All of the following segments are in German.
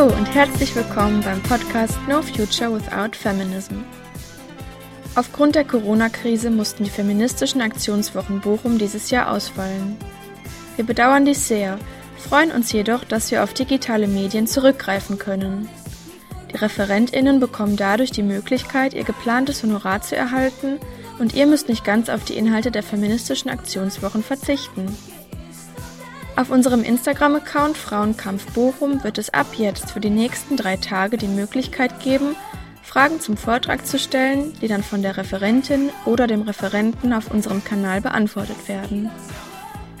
Hallo und herzlich willkommen beim Podcast No Future Without Feminism. Aufgrund der Corona-Krise mussten die feministischen Aktionswochen Bochum dieses Jahr ausfallen. Wir bedauern dies sehr, freuen uns jedoch, dass wir auf digitale Medien zurückgreifen können. Die Referentinnen bekommen dadurch die Möglichkeit, ihr geplantes Honorar zu erhalten und ihr müsst nicht ganz auf die Inhalte der feministischen Aktionswochen verzichten. Auf unserem Instagram-Account Frauenkampf Bochum wird es ab jetzt für die nächsten drei Tage die Möglichkeit geben, Fragen zum Vortrag zu stellen, die dann von der Referentin oder dem Referenten auf unserem Kanal beantwortet werden.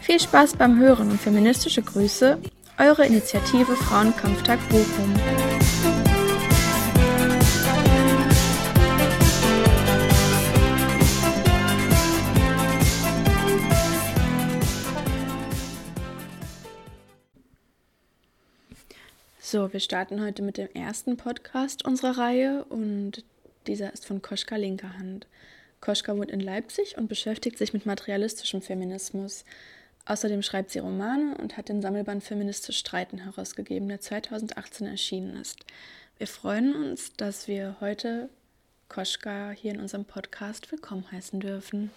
Viel Spaß beim Hören und feministische Grüße, eure Initiative Frauenkampftag Bochum. So, wir starten heute mit dem ersten Podcast unserer Reihe und dieser ist von Koschka Linkerhand. Koschka wohnt in Leipzig und beschäftigt sich mit materialistischem Feminismus. Außerdem schreibt sie Romane und hat den Sammelband Feministisch Streiten herausgegeben, der 2018 erschienen ist. Wir freuen uns, dass wir heute Koschka hier in unserem Podcast willkommen heißen dürfen.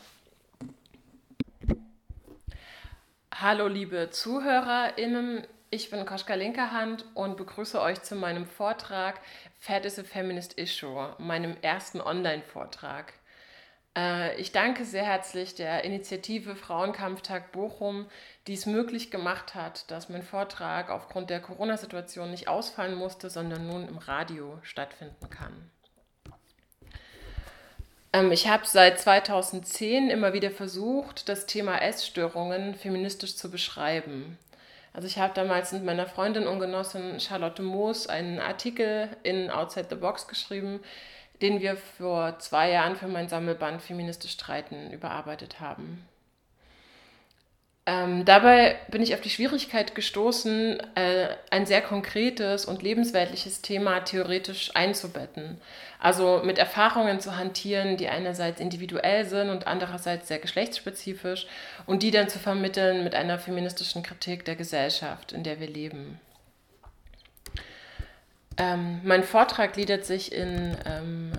Hallo liebe ZuhörerInnen, ich bin Koschka Linkerhand und begrüße euch zu meinem Vortrag Fat is a Feminist Issue, meinem ersten Online-Vortrag. Äh, ich danke sehr herzlich der Initiative Frauenkampftag Bochum, die es möglich gemacht hat, dass mein Vortrag aufgrund der Corona-Situation nicht ausfallen musste, sondern nun im Radio stattfinden kann. Ähm, ich habe seit 2010 immer wieder versucht, das Thema Essstörungen feministisch zu beschreiben. Also ich habe damals mit meiner Freundin und Genossin Charlotte Moos einen Artikel in Outside the Box geschrieben, den wir vor zwei Jahren für mein Sammelband Feministisch Streiten überarbeitet haben. Ähm, dabei bin ich auf die Schwierigkeit gestoßen, äh, ein sehr konkretes und lebensweltliches Thema theoretisch einzubetten. Also mit Erfahrungen zu hantieren, die einerseits individuell sind und andererseits sehr geschlechtsspezifisch und die dann zu vermitteln mit einer feministischen Kritik der Gesellschaft, in der wir leben. Ähm, mein Vortrag gliedert sich in ähm,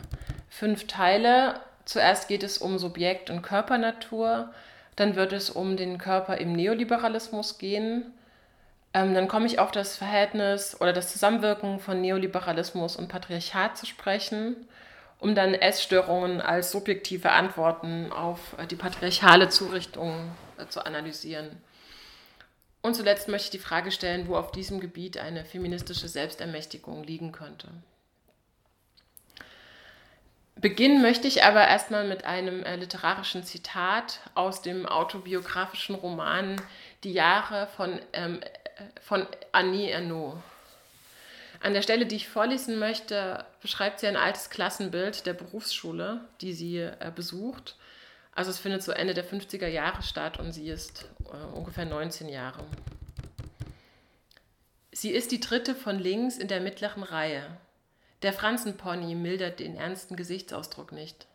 fünf Teile. Zuerst geht es um Subjekt und Körpernatur. Dann wird es um den Körper im Neoliberalismus gehen. Ähm, dann komme ich auf das Verhältnis oder das Zusammenwirken von Neoliberalismus und Patriarchat zu sprechen, um dann Essstörungen als subjektive Antworten auf äh, die patriarchale Zurichtung äh, zu analysieren. Und zuletzt möchte ich die Frage stellen, wo auf diesem Gebiet eine feministische Selbstermächtigung liegen könnte. Beginnen möchte ich aber erstmal mit einem äh, literarischen Zitat aus dem autobiografischen Roman Die Jahre von, ähm, äh, von Annie Ernaux. An der Stelle, die ich vorlesen möchte, beschreibt sie ein altes Klassenbild der Berufsschule, die sie äh, besucht. Also es findet so Ende der 50er Jahre statt und sie ist äh, ungefähr 19 Jahre. Sie ist die dritte von links in der mittleren Reihe. Der Franzenpony mildert den ernsten Gesichtsausdruck nicht.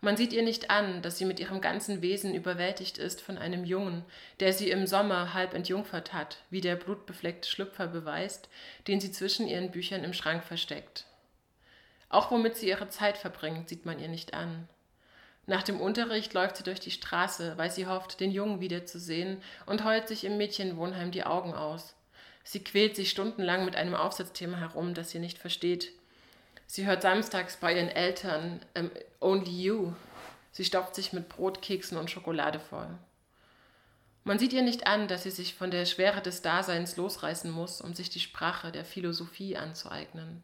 Man sieht ihr nicht an, dass sie mit ihrem ganzen Wesen überwältigt ist von einem Jungen, der sie im Sommer halb entjungfert hat, wie der blutbefleckte Schlüpfer beweist, den sie zwischen ihren Büchern im Schrank versteckt. Auch womit sie ihre Zeit verbringt, sieht man ihr nicht an. Nach dem Unterricht läuft sie durch die Straße, weil sie hofft, den Jungen wiederzusehen und heult sich im Mädchenwohnheim die Augen aus. Sie quält sich stundenlang mit einem Aufsatzthema herum, das sie nicht versteht. Sie hört samstags bei ihren Eltern ähm, Only You. Sie stopft sich mit Brot, Keksen und Schokolade voll. Man sieht ihr nicht an, dass sie sich von der Schwere des Daseins losreißen muss, um sich die Sprache der Philosophie anzueignen.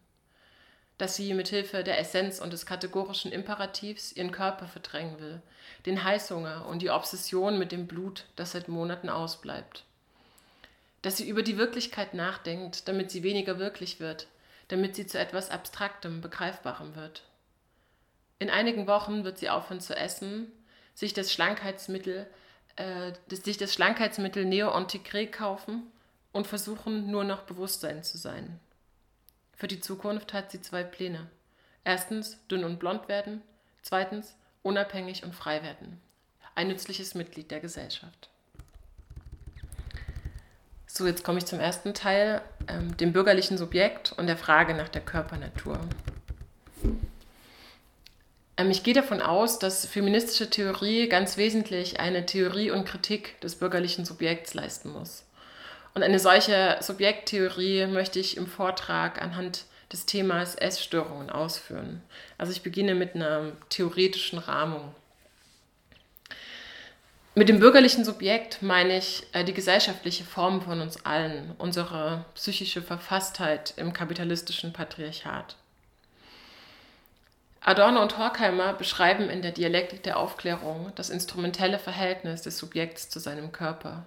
Dass sie mit Hilfe der Essenz und des kategorischen Imperativs ihren Körper verdrängen will, den Heißhunger und die Obsession mit dem Blut, das seit Monaten ausbleibt. Dass sie über die Wirklichkeit nachdenkt, damit sie weniger wirklich wird, damit sie zu etwas Abstraktem, Begreifbarem wird. In einigen Wochen wird sie aufhören zu essen, sich das Schlankheitsmittel, äh, sich das Schlankheitsmittel Neo-Onticre kaufen und versuchen, nur noch Bewusstsein zu sein. Für die Zukunft hat sie zwei Pläne. Erstens dünn und blond werden, zweitens unabhängig und frei werden. Ein nützliches Mitglied der Gesellschaft. So, jetzt komme ich zum ersten Teil, ähm, dem bürgerlichen Subjekt und der Frage nach der Körpernatur. Ähm, ich gehe davon aus, dass feministische Theorie ganz wesentlich eine Theorie und Kritik des bürgerlichen Subjekts leisten muss. Und eine solche Subjekttheorie möchte ich im Vortrag anhand des Themas Essstörungen ausführen. Also ich beginne mit einer theoretischen Rahmung. Mit dem bürgerlichen Subjekt meine ich äh, die gesellschaftliche Form von uns allen, unsere psychische Verfasstheit im kapitalistischen Patriarchat. Adorno und Horkheimer beschreiben in der Dialektik der Aufklärung das instrumentelle Verhältnis des Subjekts zu seinem Körper.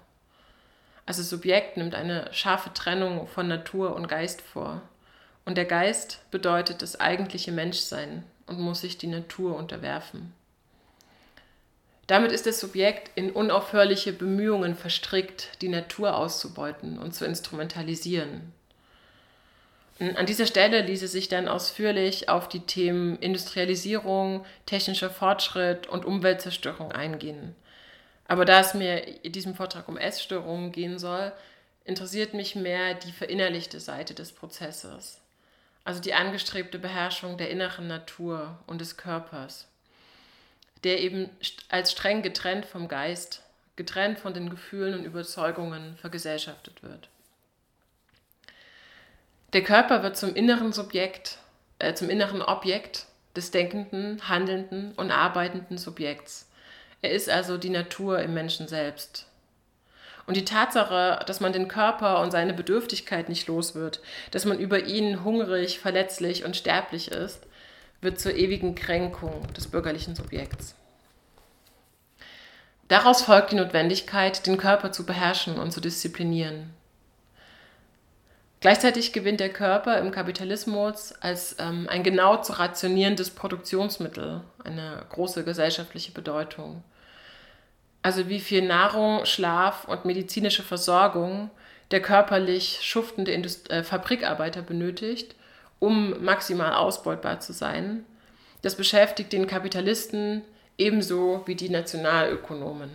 Also Subjekt nimmt eine scharfe Trennung von Natur und Geist vor. Und der Geist bedeutet das eigentliche Menschsein und muss sich die Natur unterwerfen. Damit ist das Subjekt in unaufhörliche Bemühungen verstrickt, die Natur auszubeuten und zu instrumentalisieren. An dieser Stelle ließe sich dann ausführlich auf die Themen Industrialisierung, technischer Fortschritt und Umweltzerstörung eingehen. Aber da es mir in diesem Vortrag um Essstörungen gehen soll, interessiert mich mehr die verinnerlichte Seite des Prozesses, also die angestrebte Beherrschung der inneren Natur und des Körpers, der eben als streng getrennt vom Geist, getrennt von den Gefühlen und Überzeugungen vergesellschaftet wird. Der Körper wird zum inneren Subjekt, äh, zum inneren Objekt des denkenden, handelnden und arbeitenden Subjekts er ist also die Natur im Menschen selbst. Und die Tatsache, dass man den Körper und seine Bedürftigkeit nicht los wird, dass man über ihn hungrig, verletzlich und sterblich ist, wird zur ewigen Kränkung des bürgerlichen Subjekts. Daraus folgt die Notwendigkeit, den Körper zu beherrschen und zu disziplinieren. Gleichzeitig gewinnt der Körper im Kapitalismus als ähm, ein genau zu rationierendes Produktionsmittel eine große gesellschaftliche Bedeutung. Also wie viel Nahrung, Schlaf und medizinische Versorgung der körperlich schuftende Indust äh, Fabrikarbeiter benötigt, um maximal ausbeutbar zu sein, das beschäftigt den Kapitalisten ebenso wie die Nationalökonomen.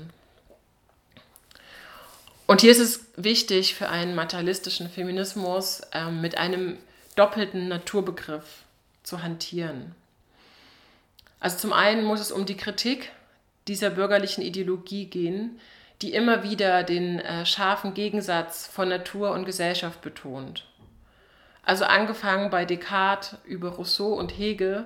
Und hier ist es wichtig für einen materialistischen Feminismus äh, mit einem doppelten Naturbegriff zu hantieren. Also zum einen muss es um die Kritik dieser bürgerlichen Ideologie gehen, die immer wieder den äh, scharfen Gegensatz von Natur und Gesellschaft betont. Also angefangen bei Descartes über Rousseau und Hegel,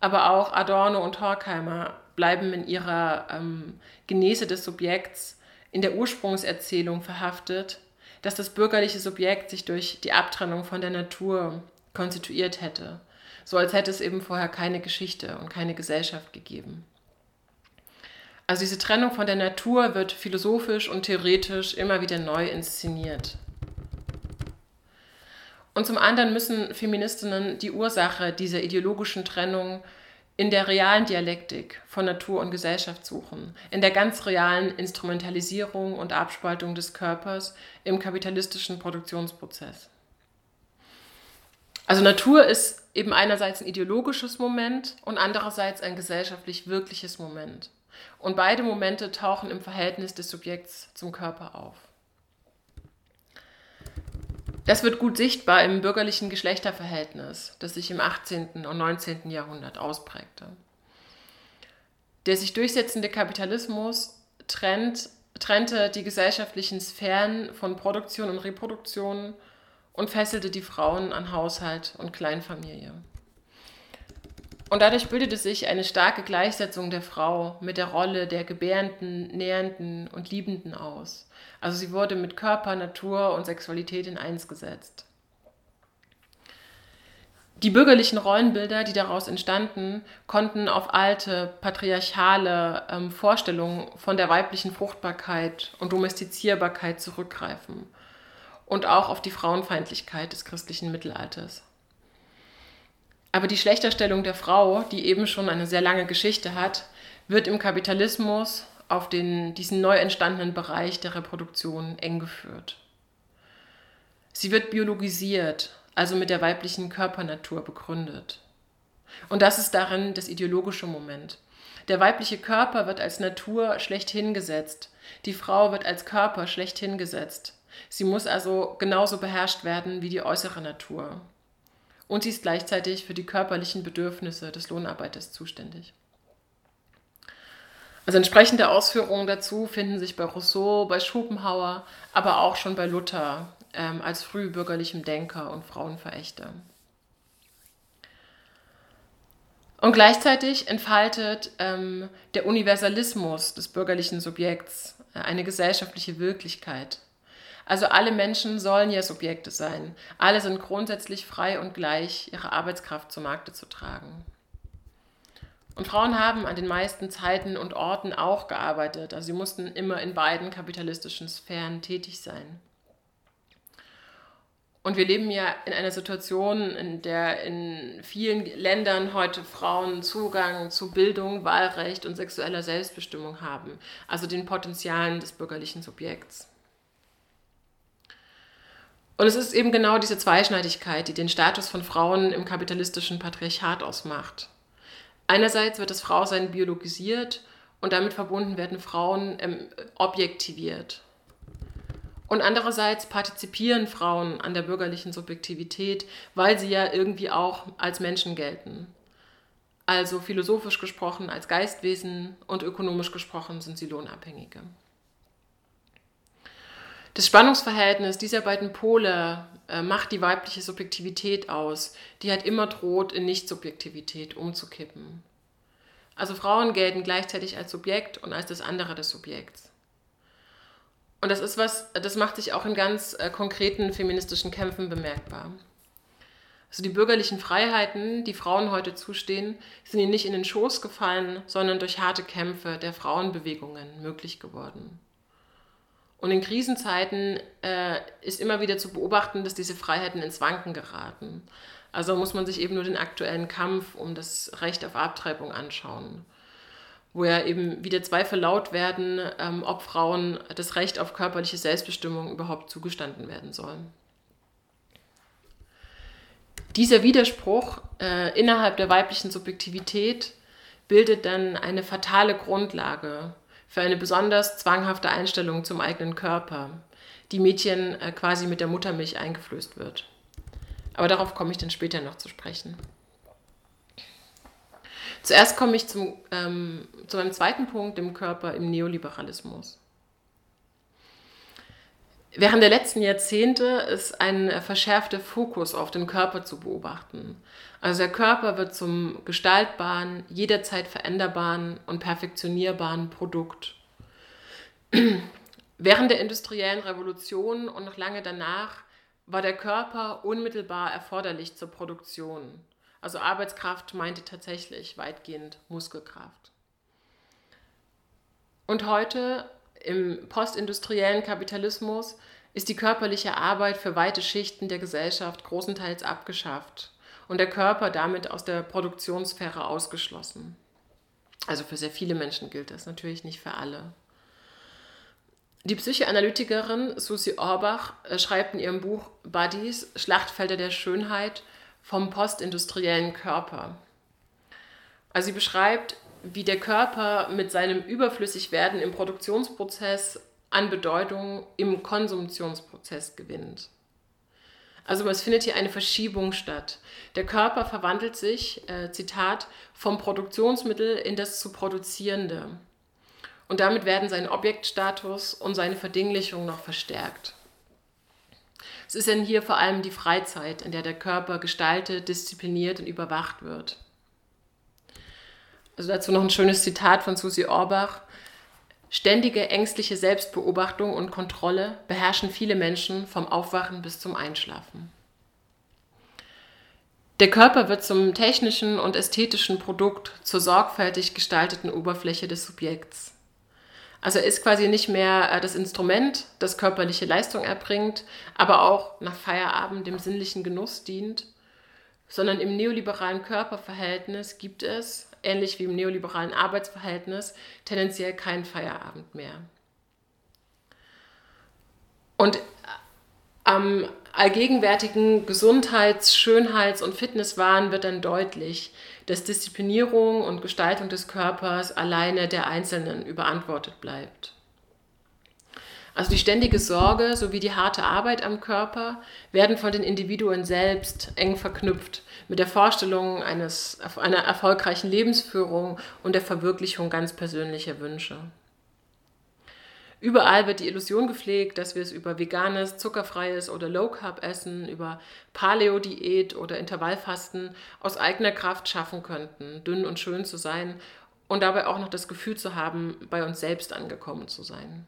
aber auch Adorno und Horkheimer bleiben in ihrer ähm, Genese des Subjekts in der Ursprungserzählung verhaftet, dass das bürgerliche Subjekt sich durch die Abtrennung von der Natur konstituiert hätte, so als hätte es eben vorher keine Geschichte und keine Gesellschaft gegeben. Also diese Trennung von der Natur wird philosophisch und theoretisch immer wieder neu inszeniert. Und zum anderen müssen Feministinnen die Ursache dieser ideologischen Trennung in der realen Dialektik von Natur und Gesellschaft suchen, in der ganz realen Instrumentalisierung und Abspaltung des Körpers im kapitalistischen Produktionsprozess. Also Natur ist eben einerseits ein ideologisches Moment und andererseits ein gesellschaftlich wirkliches Moment. Und beide Momente tauchen im Verhältnis des Subjekts zum Körper auf. Das wird gut sichtbar im bürgerlichen Geschlechterverhältnis, das sich im 18. und 19. Jahrhundert ausprägte. Der sich durchsetzende Kapitalismus trennt, trennte die gesellschaftlichen Sphären von Produktion und Reproduktion und fesselte die Frauen an Haushalt und Kleinfamilie. Und dadurch bildete sich eine starke Gleichsetzung der Frau mit der Rolle der Gebärenden, Nährenden und Liebenden aus. Also sie wurde mit Körper, Natur und Sexualität in eins gesetzt. Die bürgerlichen Rollenbilder, die daraus entstanden, konnten auf alte patriarchale ähm, Vorstellungen von der weiblichen Fruchtbarkeit und Domestizierbarkeit zurückgreifen und auch auf die Frauenfeindlichkeit des christlichen Mittelalters. Aber die Schlechterstellung der Frau, die eben schon eine sehr lange Geschichte hat, wird im Kapitalismus auf den, diesen neu entstandenen Bereich der Reproduktion eng geführt. Sie wird biologisiert, also mit der weiblichen Körpernatur begründet. Und das ist darin das ideologische Moment. Der weibliche Körper wird als Natur schlecht hingesetzt, die Frau wird als Körper schlecht hingesetzt. Sie muss also genauso beherrscht werden wie die äußere Natur. Und sie ist gleichzeitig für die körperlichen Bedürfnisse des Lohnarbeiters zuständig. Also entsprechende Ausführungen dazu finden sich bei Rousseau, bei Schopenhauer, aber auch schon bei Luther ähm, als frühbürgerlichem Denker und Frauenverächter. Und gleichzeitig entfaltet ähm, der Universalismus des bürgerlichen Subjekts äh, eine gesellschaftliche Wirklichkeit. Also alle Menschen sollen ja Subjekte sein. Alle sind grundsätzlich frei und gleich, ihre Arbeitskraft zu Markte zu tragen. Und Frauen haben an den meisten Zeiten und Orten auch gearbeitet. Also sie mussten immer in beiden kapitalistischen Sphären tätig sein. Und wir leben ja in einer Situation, in der in vielen Ländern heute Frauen Zugang zu Bildung, Wahlrecht und sexueller Selbstbestimmung haben, also den Potenzialen des bürgerlichen Subjekts. Und es ist eben genau diese Zweischneidigkeit, die den Status von Frauen im kapitalistischen Patriarchat ausmacht. Einerseits wird das Frausein biologisiert und damit verbunden werden Frauen ähm, objektiviert. Und andererseits partizipieren Frauen an der bürgerlichen Subjektivität, weil sie ja irgendwie auch als Menschen gelten. Also philosophisch gesprochen als Geistwesen und ökonomisch gesprochen sind sie Lohnabhängige. Das Spannungsverhältnis dieser beiden Pole äh, macht die weibliche Subjektivität aus, die halt immer droht, in Nicht-Subjektivität umzukippen. Also Frauen gelten gleichzeitig als Subjekt und als das andere des Subjekts. Und das ist was, das macht sich auch in ganz äh, konkreten feministischen Kämpfen bemerkbar. Also die bürgerlichen Freiheiten, die Frauen heute zustehen, sind ihnen nicht in den Schoß gefallen, sondern durch harte Kämpfe der Frauenbewegungen möglich geworden. Und in Krisenzeiten äh, ist immer wieder zu beobachten, dass diese Freiheiten ins Wanken geraten. Also muss man sich eben nur den aktuellen Kampf um das Recht auf Abtreibung anschauen wo ja eben wieder Zweifel laut werden, ähm, ob Frauen das Recht auf körperliche Selbstbestimmung überhaupt zugestanden werden soll. Dieser Widerspruch äh, innerhalb der weiblichen Subjektivität bildet dann eine fatale Grundlage für eine besonders zwanghafte Einstellung zum eigenen Körper, die Mädchen äh, quasi mit der Muttermilch eingeflößt wird. Aber darauf komme ich dann später noch zu sprechen. Zuerst komme ich zum, ähm, zu meinem zweiten Punkt, dem Körper im Neoliberalismus. Während der letzten Jahrzehnte ist ein verschärfter Fokus auf den Körper zu beobachten. Also der Körper wird zum gestaltbaren, jederzeit veränderbaren und perfektionierbaren Produkt. Während der industriellen Revolution und noch lange danach war der Körper unmittelbar erforderlich zur Produktion. Also Arbeitskraft meinte tatsächlich weitgehend Muskelkraft. Und heute im postindustriellen Kapitalismus ist die körperliche Arbeit für weite Schichten der Gesellschaft großenteils abgeschafft und der Körper damit aus der Produktionssphäre ausgeschlossen. Also für sehr viele Menschen gilt das, natürlich nicht für alle. Die Psychoanalytikerin Susi Orbach äh, schreibt in ihrem Buch Buddies, Schlachtfelder der Schönheit vom postindustriellen Körper. Also sie beschreibt, wie der Körper mit seinem Überflüssigwerden im Produktionsprozess an Bedeutung im Konsumptionsprozess gewinnt. Also es findet hier eine Verschiebung statt. Der Körper verwandelt sich, äh, Zitat, vom Produktionsmittel in das zu produzierende. Und damit werden sein Objektstatus und seine Verdinglichung noch verstärkt. Es ist denn hier vor allem die Freizeit, in der der Körper gestaltet, diszipliniert und überwacht wird. Also dazu noch ein schönes Zitat von Susi Orbach. Ständige ängstliche Selbstbeobachtung und Kontrolle beherrschen viele Menschen vom Aufwachen bis zum Einschlafen. Der Körper wird zum technischen und ästhetischen Produkt, zur sorgfältig gestalteten Oberfläche des Subjekts. Also er ist quasi nicht mehr äh, das Instrument, das körperliche Leistung erbringt, aber auch nach Feierabend dem sinnlichen Genuss dient, sondern im neoliberalen Körperverhältnis gibt es, ähnlich wie im neoliberalen Arbeitsverhältnis, tendenziell keinen Feierabend mehr. Und am allgegenwärtigen Gesundheits-, Schönheits- und Fitnesswahn wird dann deutlich, dass Disziplinierung und Gestaltung des Körpers alleine der Einzelnen überantwortet bleibt. Also die ständige Sorge sowie die harte Arbeit am Körper werden von den Individuen selbst eng verknüpft mit der Vorstellung eines, einer erfolgreichen Lebensführung und der Verwirklichung ganz persönlicher Wünsche. Überall wird die Illusion gepflegt, dass wir es über veganes, zuckerfreies oder Low-Carb-Essen, über Paleo-Diät oder Intervallfasten aus eigener Kraft schaffen könnten, dünn und schön zu sein und dabei auch noch das Gefühl zu haben, bei uns selbst angekommen zu sein.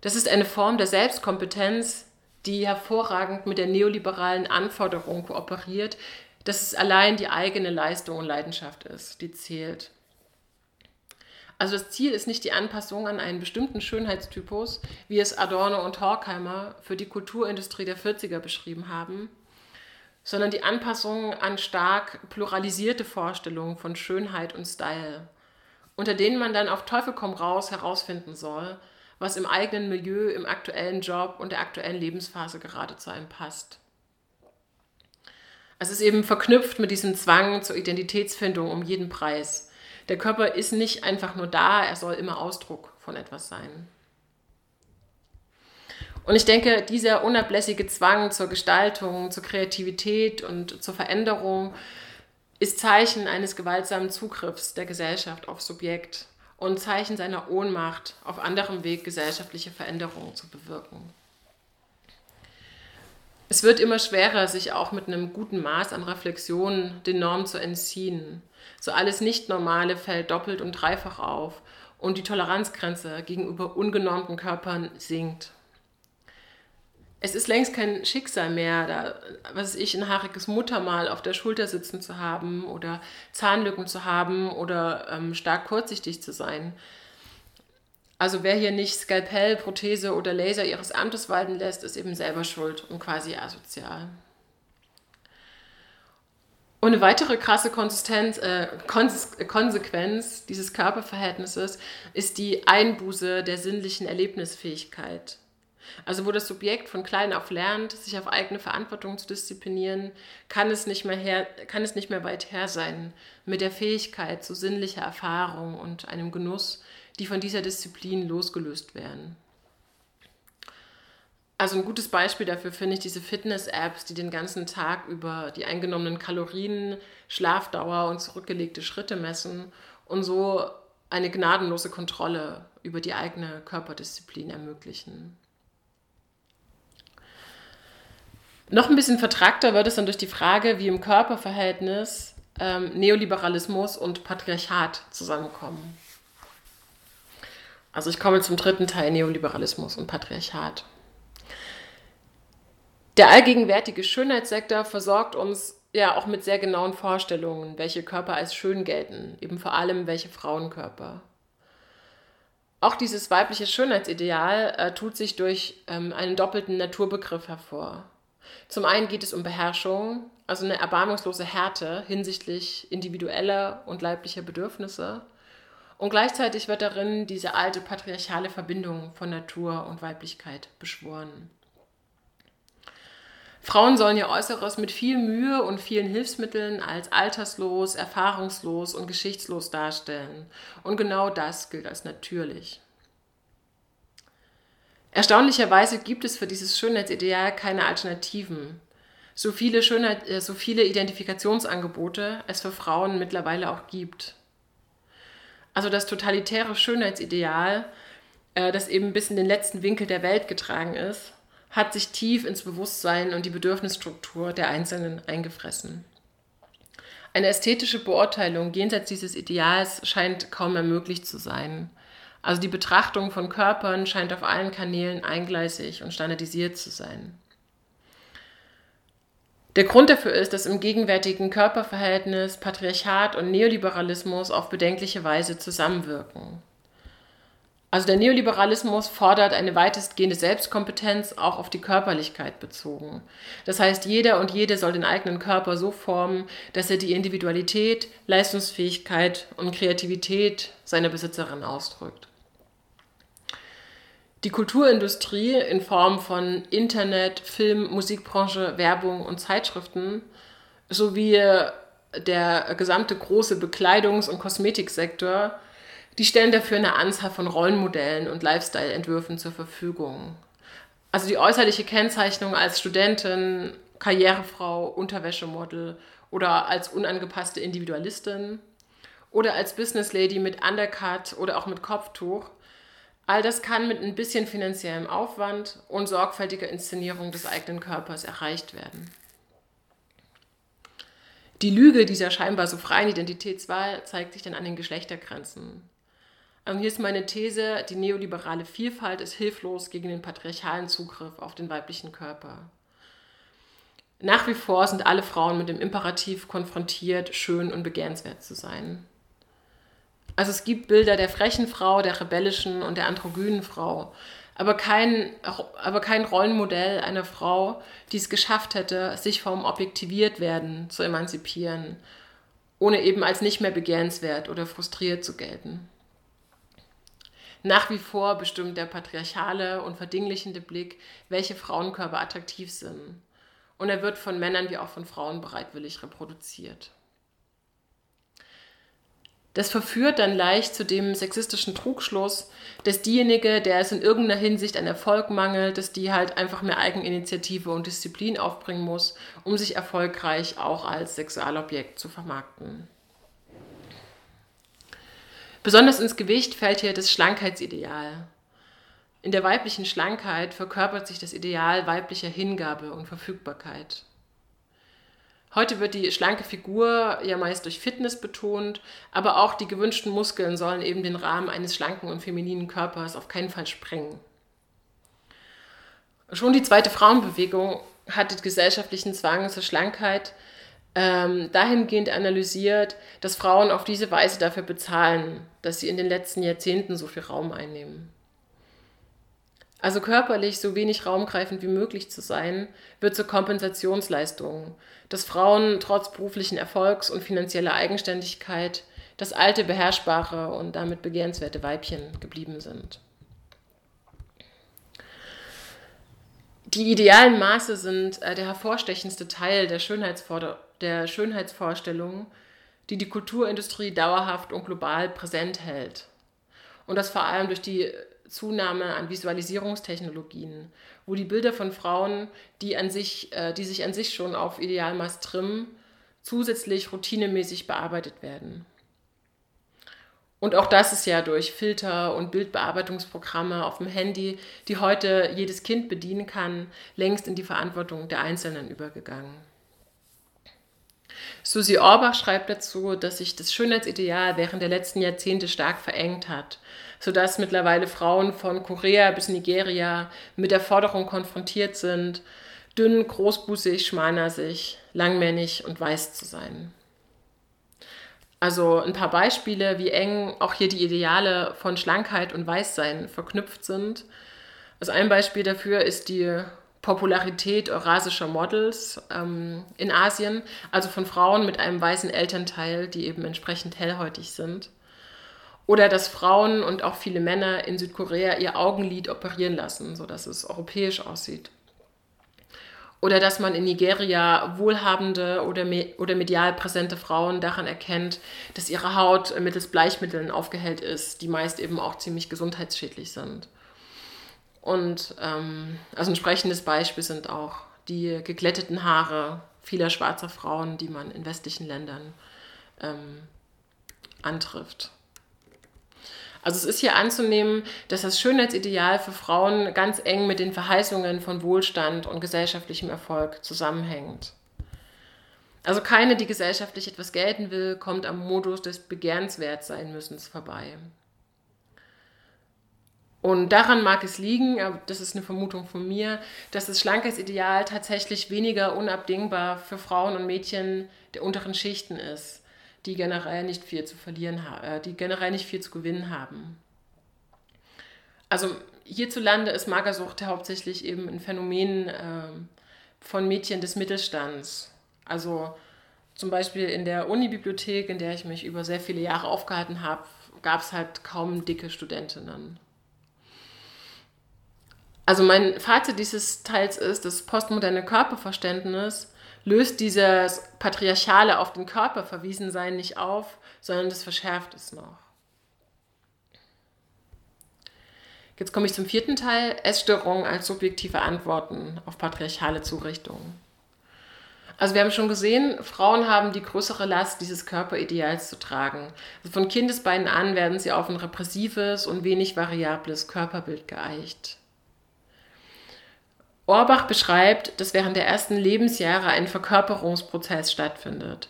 Das ist eine Form der Selbstkompetenz, die hervorragend mit der neoliberalen Anforderung kooperiert, dass es allein die eigene Leistung und Leidenschaft ist, die zählt. Also das Ziel ist nicht die Anpassung an einen bestimmten Schönheitstypus, wie es Adorno und Horkheimer für die Kulturindustrie der 40er beschrieben haben, sondern die Anpassung an stark pluralisierte Vorstellungen von Schönheit und Style, unter denen man dann auf Teufel komm raus herausfinden soll, was im eigenen Milieu, im aktuellen Job und der aktuellen Lebensphase gerade zu einem passt. Es ist eben verknüpft mit diesem Zwang zur Identitätsfindung um jeden Preis der Körper ist nicht einfach nur da, er soll immer Ausdruck von etwas sein. Und ich denke, dieser unablässige Zwang zur Gestaltung, zur Kreativität und zur Veränderung ist Zeichen eines gewaltsamen Zugriffs der Gesellschaft auf Subjekt und Zeichen seiner Ohnmacht, auf anderem Weg gesellschaftliche Veränderungen zu bewirken. Es wird immer schwerer, sich auch mit einem guten Maß an Reflexion den Normen zu entziehen. So alles Nicht-Normale fällt doppelt und dreifach auf und die Toleranzgrenze gegenüber ungenormten Körpern sinkt. Es ist längst kein Schicksal mehr, da, was ich, ein haariges Muttermal auf der Schulter sitzen zu haben oder Zahnlücken zu haben oder ähm, stark kurzsichtig zu sein. Also wer hier nicht Skalpell, Prothese oder Laser ihres Amtes walten lässt, ist eben selber schuld und quasi asozial. Und eine weitere krasse äh, Konsequenz dieses Körperverhältnisses ist die Einbuße der sinnlichen Erlebnisfähigkeit. Also wo das Subjekt von klein auf lernt, sich auf eigene Verantwortung zu disziplinieren, kann es nicht mehr, her, kann es nicht mehr weit her sein mit der Fähigkeit zu sinnlicher Erfahrung und einem Genuss, die von dieser Disziplin losgelöst werden. Also ein gutes Beispiel dafür finde ich diese Fitness-Apps, die den ganzen Tag über die eingenommenen Kalorien, Schlafdauer und zurückgelegte Schritte messen und so eine gnadenlose Kontrolle über die eigene Körperdisziplin ermöglichen. Noch ein bisschen vertragter wird es dann durch die Frage, wie im Körperverhältnis ähm, Neoliberalismus und Patriarchat zusammenkommen. Also ich komme zum dritten Teil Neoliberalismus und Patriarchat. Der allgegenwärtige Schönheitssektor versorgt uns ja auch mit sehr genauen Vorstellungen, welche Körper als schön gelten, eben vor allem welche Frauenkörper. Auch dieses weibliche Schönheitsideal äh, tut sich durch ähm, einen doppelten Naturbegriff hervor. Zum einen geht es um Beherrschung, also eine erbarmungslose Härte hinsichtlich individueller und leiblicher Bedürfnisse. Und gleichzeitig wird darin diese alte patriarchale Verbindung von Natur und Weiblichkeit beschworen. Frauen sollen ihr Äußeres mit viel Mühe und vielen Hilfsmitteln als alterslos, erfahrungslos und geschichtslos darstellen. Und genau das gilt als natürlich. Erstaunlicherweise gibt es für dieses Schönheitsideal keine Alternativen. So viele, Schönheit, äh, so viele Identifikationsangebote es für Frauen mittlerweile auch gibt. Also das totalitäre Schönheitsideal, äh, das eben bis in den letzten Winkel der Welt getragen ist, hat sich tief ins Bewusstsein und die Bedürfnisstruktur der Einzelnen eingefressen. Eine ästhetische Beurteilung jenseits dieses Ideals scheint kaum mehr möglich zu sein. Also die Betrachtung von Körpern scheint auf allen Kanälen eingleisig und standardisiert zu sein. Der Grund dafür ist, dass im gegenwärtigen Körperverhältnis Patriarchat und Neoliberalismus auf bedenkliche Weise zusammenwirken. Also der Neoliberalismus fordert eine weitestgehende Selbstkompetenz auch auf die Körperlichkeit bezogen. Das heißt, jeder und jede soll den eigenen Körper so formen, dass er die Individualität, Leistungsfähigkeit und Kreativität seiner Besitzerin ausdrückt. Die Kulturindustrie in Form von Internet, Film, Musikbranche, Werbung und Zeitschriften sowie der gesamte große Bekleidungs- und Kosmetiksektor Die stellen dafür eine Anzahl von Rollenmodellen und Lifestyle-Entwürfen zur Verfügung. Also die äußerliche Kennzeichnung als Studentin, Karrierefrau, Unterwäschemodel oder als unangepasste Individualistin oder als Business Lady mit Undercut oder auch mit Kopftuch. All das kann mit ein bisschen finanziellem Aufwand und sorgfältiger Inszenierung des eigenen Körpers erreicht werden. Die Lüge dieser scheinbar so freien Identitätswahl zeigt sich dann an den Geschlechtergrenzen. Und hier ist meine These, die neoliberale Vielfalt ist hilflos gegen den patriarchalen Zugriff auf den weiblichen Körper. Nach wie vor sind alle Frauen mit dem Imperativ konfrontiert, schön und begehrenswert zu sein. Also es gibt Bilder der frechen Frau, der rebellischen und der androgynen Frau, aber kein, aber kein Rollenmodell einer Frau, die es geschafft hätte, sich vom objektiviert werden zu emanzipieren, ohne eben als nicht mehr begehrenswert oder frustriert zu gelten. Nach wie vor bestimmt der patriarchale und verdinglichende Blick, welche Frauenkörper attraktiv sind. Und er wird von Männern wie auch von Frauen bereitwillig reproduziert. Das verführt dann leicht zu dem sexistischen Trugschluss, dass diejenige, der es in irgendeiner Hinsicht an Erfolg mangelt, dass die halt einfach mehr Eigeninitiative und Disziplin aufbringen muss, um sich erfolgreich auch als Sexualobjekt zu vermarkten. Besonders ins Gewicht fällt hier das Schlankheitsideal. In der weiblichen Schlankheit verkörpert sich das Ideal weiblicher Hingabe und Verfügbarkeit. Heute wird die schlanke Figur ja meist durch Fitness betont, aber auch die gewünschten Muskeln sollen eben den Rahmen eines schlanken und femininen Körpers auf keinen Fall sprengen. Schon die zweite Frauenbewegung hat den gesellschaftlichen Zwang zur Schlankheit ähm, dahingehend analysiert, dass Frauen auf diese Weise dafür bezahlen, dass sie in den letzten Jahrzehnten so viel Raum einnehmen. Also körperlich so wenig raumgreifend wie möglich zu sein, wird zur Kompensationsleistung, dass Frauen trotz beruflichen Erfolgs und finanzieller Eigenständigkeit das alte, beherrschbare und damit begehrenswerte Weibchen geblieben sind. Die idealen Maße sind äh, der hervorstechendste Teil der, Schönheitsvor der Schönheitsvorstellungen, die die Kulturindustrie dauerhaft und global präsent hält. Und das vor allem durch die Zunahme an Visualisierungstechnologien, wo die Bilder von Frauen, die, an sich, äh, die sich an sich schon auf Idealmaß trimmen, zusätzlich routinemäßig bearbeitet werden. Und auch das ist ja durch Filter und Bildbearbeitungsprogramme auf dem Handy, die heute jedes Kind bedienen kann, längst in die Verantwortung der Einzelnen übergegangen. Susi Orbach schreibt dazu, dass sich das Schönheitsideal während der letzten Jahrzehnte stark verengt hat, sodass mittlerweile Frauen von Korea bis Nigeria mit der Forderung konfrontiert sind, dünn, großbusig, schmalnasig, langmännig und weiß zu sein. Also ein paar Beispiele, wie eng auch hier die Ideale von Schlankheit und Weißsein verknüpft sind. Also ein Beispiel dafür ist die Popularität eurasischer Models ähm, in Asien, also von Frauen mit einem weißen Elternteil, die eben entsprechend hellhäutig sind. Oder dass Frauen und auch viele Männer in Südkorea ihr Augenlid operieren lassen, sodass es europäisch aussieht. Oder dass man in Nigeria wohlhabende oder, me oder medial präsente Frauen daran erkennt, dass ihre Haut mittels Bleichmitteln aufgehellt ist, die meist eben auch ziemlich gesundheitsschädlich sind. Und ähm, also ein sprechendes Beispiel sind auch die geglätteten Haare vieler schwarzer Frauen, die man in westlichen Ländern ähm, antrifft. Also es ist hier anzunehmen, dass das Schönheitsideal für Frauen ganz eng mit den Verheißungen von Wohlstand und gesellschaftlichem Erfolg zusammenhängt. Also keine, die gesellschaftlich etwas gelten will, kommt am Modus des Begehrenswertsein-Müssens vorbei. Und daran mag es liegen, das ist eine Vermutung von mir, dass das Schlankhetsideal tatsächlich weniger unabdingbar für Frauen und Mädchen der unteren Schichten ist die generell nicht viel zu verlieren äh, die generell nicht viel zu gewinnen haben. Also hierzulande ist Magersucht hauptsächlich eben ein Phänomen äh, von Mädchen des Mittelstands. Also zum Beispiel in der Unibibliothek, in der ich mich über sehr viele Jahre aufgehalten habe, gab es halt kaum dicke Studentinnen. Also mein Fazit dieses Teils ist, das postmoderne Körperverständnis löst dieses patriarchale auf den Körper verwiesen sein nicht auf, sondern das verschärft es noch. Jetzt komme ich zum vierten Teil, Essstörungen als subjektive Antworten auf patriarchale Zurichtungen. Also wir haben schon gesehen, Frauen haben die größere Last dieses Körperideals zu tragen. Also von Kindesbeinen an werden sie auf ein repressives und wenig variables Körperbild geeicht. Orbach beschreibt, dass während der ersten Lebensjahre ein Verkörperungsprozess stattfindet.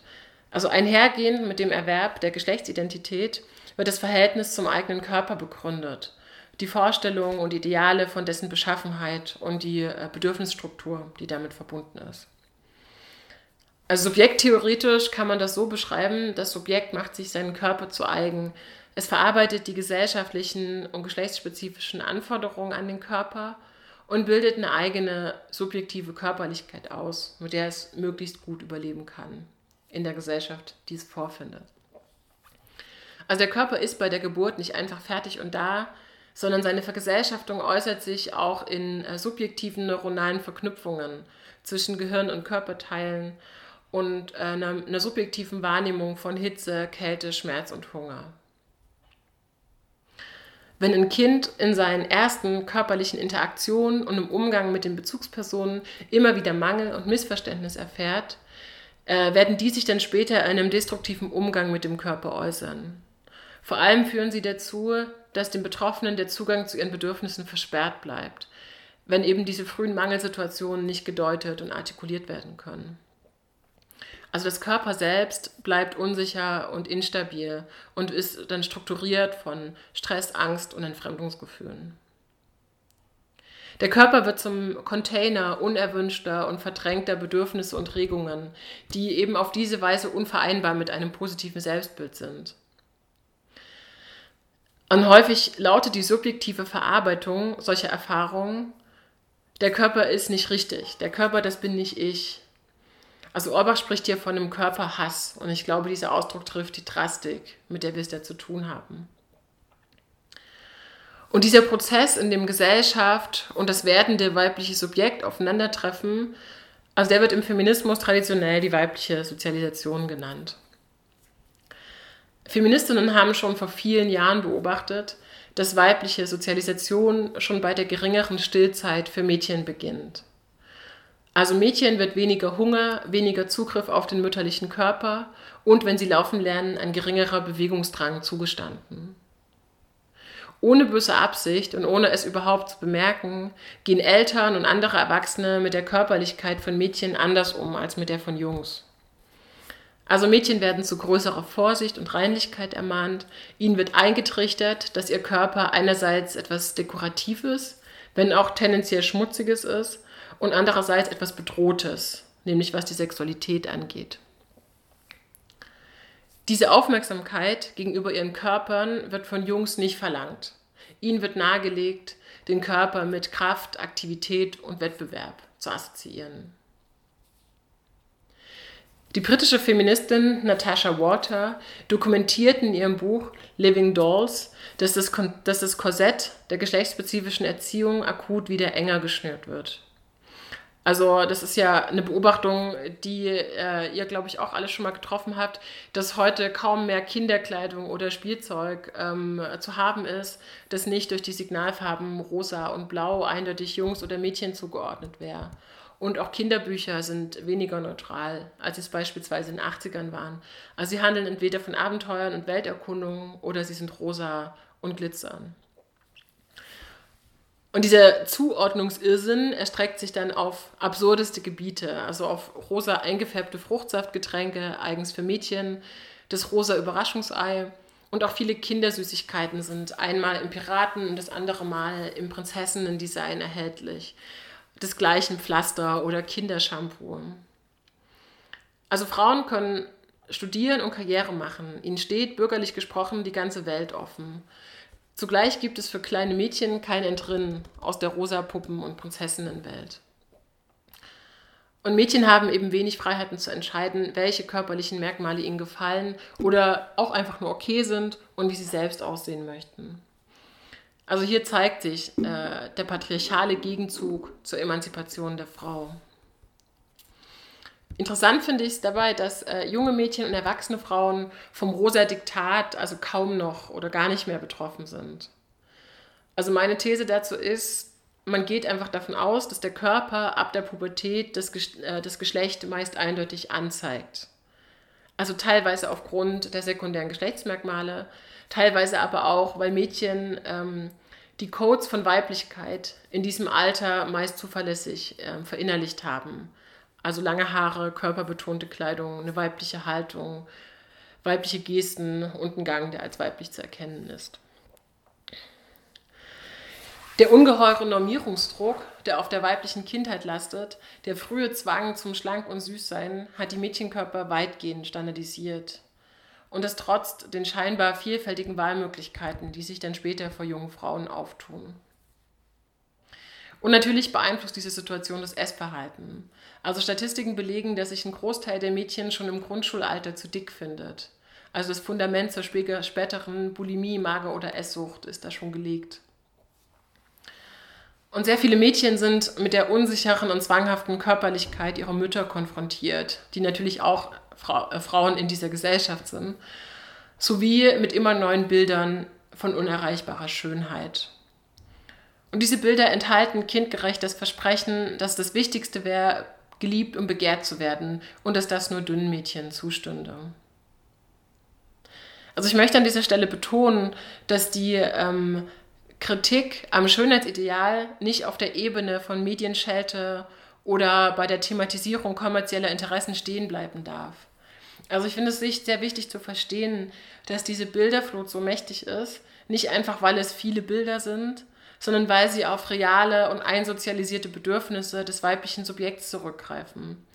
Also einhergehend mit dem Erwerb der Geschlechtsidentität wird das Verhältnis zum eigenen Körper begründet. Die Vorstellungen und Ideale von dessen Beschaffenheit und die äh, Bedürfnisstruktur, die damit verbunden ist. Also subjekttheoretisch kann man das so beschreiben, das Subjekt macht sich seinen Körper zu eigen. Es verarbeitet die gesellschaftlichen und geschlechtsspezifischen Anforderungen an den Körper und bildet eine eigene subjektive Körperlichkeit aus, mit der es möglichst gut überleben kann in der Gesellschaft, die es vorfindet. Also der Körper ist bei der Geburt nicht einfach fertig und da, sondern seine Vergesellschaftung äußert sich auch in äh, subjektiven neuronalen Verknüpfungen zwischen Gehirn und Körperteilen und äh, einer, einer subjektiven Wahrnehmung von Hitze, Kälte, Schmerz und Hunger. Wenn ein Kind in seinen ersten körperlichen Interaktionen und im Umgang mit den Bezugspersonen immer wieder Mangel und Missverständnis erfährt, äh, werden die sich dann später in einem destruktiven Umgang mit dem Körper äußern. Vor allem führen sie dazu, dass den Betroffenen der Zugang zu ihren Bedürfnissen versperrt bleibt, wenn eben diese frühen Mangelsituationen nicht gedeutet und artikuliert werden können. Also das Körper selbst bleibt unsicher und instabil und ist dann strukturiert von Stress, Angst und Entfremdungsgefühlen. Der Körper wird zum Container unerwünschter und verdrängter Bedürfnisse und Regungen, die eben auf diese Weise unvereinbar mit einem positiven Selbstbild sind. Und häufig lautet die subjektive Verarbeitung solcher Erfahrungen, der Körper ist nicht richtig, der Körper, das bin nicht ich, also Orbach spricht hier von einem Körperhass und ich glaube, dieser Ausdruck trifft die Drastik, mit der wir es da zu tun haben. Und dieser Prozess, in dem Gesellschaft und das werdende weibliche Subjekt aufeinandertreffen, also der wird im Feminismus traditionell die weibliche Sozialisation genannt. Feministinnen haben schon vor vielen Jahren beobachtet, dass weibliche Sozialisation schon bei der geringeren Stillzeit für Mädchen beginnt. Also Mädchen wird weniger Hunger, weniger Zugriff auf den mütterlichen Körper und wenn sie laufen lernen, ein geringerer Bewegungsdrang zugestanden. Ohne böse Absicht und ohne es überhaupt zu bemerken, gehen Eltern und andere Erwachsene mit der Körperlichkeit von Mädchen anders um als mit der von Jungs. Also Mädchen werden zu größerer Vorsicht und Reinlichkeit ermahnt. Ihnen wird eingetrichtert, dass ihr Körper einerseits etwas Dekoratives, wenn auch tendenziell Schmutziges ist und andererseits etwas Bedrohtes, nämlich was die Sexualität angeht. Diese Aufmerksamkeit gegenüber ihren Körpern wird von Jungs nicht verlangt. Ihnen wird nahegelegt, den Körper mit Kraft, Aktivität und Wettbewerb zu assoziieren. Die britische Feministin Natasha Water dokumentiert in ihrem Buch Living Dolls, dass das, dass das Korsett der geschlechtsspezifischen Erziehung akut wieder enger geschnürt wird. Also das ist ja eine Beobachtung, die äh, ihr, glaube ich, auch alle schon mal getroffen habt, dass heute kaum mehr Kinderkleidung oder Spielzeug ähm, zu haben ist, das nicht durch die Signalfarben rosa und blau eindeutig Jungs oder Mädchen zugeordnet wäre. Und auch Kinderbücher sind weniger neutral, als es beispielsweise in den 80ern waren. Also sie handeln entweder von Abenteuern und Welterkundungen oder sie sind rosa und glitzern. Und dieser Zuordnungsirrsinn erstreckt sich dann auf absurdeste Gebiete, also auf rosa eingefärbte Fruchtsaftgetränke, eigens für Mädchen, das rosa Überraschungsei und auch viele Kindersüßigkeiten sind einmal im Piraten und das andere Mal im Prinzessinnen-Design erhältlich. Desgleichen Pflaster oder Kindershampoo. Also Frauen können studieren und Karriere machen. Ihnen steht, bürgerlich gesprochen, die ganze Welt offen. Zugleich gibt es für kleine Mädchen kein Entrinnen aus der rosa Puppen- und Prinzessinnenwelt. Und Mädchen haben eben wenig Freiheiten zu entscheiden, welche körperlichen Merkmale ihnen gefallen oder auch einfach nur okay sind und wie sie selbst aussehen möchten. Also hier zeigt sich äh, der patriarchale Gegenzug zur Emanzipation der Frau. Interessant finde ich es dabei, dass äh, junge Mädchen und erwachsene Frauen vom rosa Diktat also kaum noch oder gar nicht mehr betroffen sind. Also meine These dazu ist, man geht einfach davon aus, dass der Körper ab der Pubertät das, äh, das Geschlecht meist eindeutig anzeigt. Also teilweise aufgrund der sekundären Geschlechtsmerkmale, teilweise aber auch, weil Mädchen ähm, die Codes von Weiblichkeit in diesem Alter meist zuverlässig äh, verinnerlicht haben. Also lange Haare, körperbetonte Kleidung, eine weibliche Haltung, weibliche Gesten und ein Gang, der als weiblich zu erkennen ist. Der ungeheure Normierungsdruck, der auf der weiblichen Kindheit lastet, der frühe Zwang zum Schlank- und Süßsein, hat die Mädchenkörper weitgehend standardisiert. Und das trotz den scheinbar vielfältigen Wahlmöglichkeiten, die sich dann später vor jungen Frauen auftun. Und natürlich beeinflusst diese Situation das Essverhalten. Also Statistiken belegen, dass sich ein Großteil der Mädchen schon im Grundschulalter zu dick findet. Also das Fundament zur späteren Bulimie, Mager- oder Esssucht ist da schon gelegt. Und sehr viele Mädchen sind mit der unsicheren und zwanghaften Körperlichkeit ihrer Mütter konfrontiert, die natürlich auch Fra äh, Frauen in dieser Gesellschaft sind, sowie mit immer neuen Bildern von unerreichbarer Schönheit. Und diese Bilder enthalten kindgerecht das Versprechen, dass das Wichtigste wäre, geliebt und begehrt zu werden und dass das nur dünnen Mädchen zustünde. Also ich möchte an dieser Stelle betonen, dass die ähm, Kritik am Schönheitsideal nicht auf der Ebene von Medienschelte oder bei der Thematisierung kommerzieller Interessen stehen bleiben darf. Also ich finde es sehr wichtig zu verstehen, dass diese Bilderflut so mächtig ist, nicht einfach weil es viele Bilder sind, sondern weil sie auf reale und einsozialisierte Bedürfnisse des weiblichen Subjekts zurückgreifen,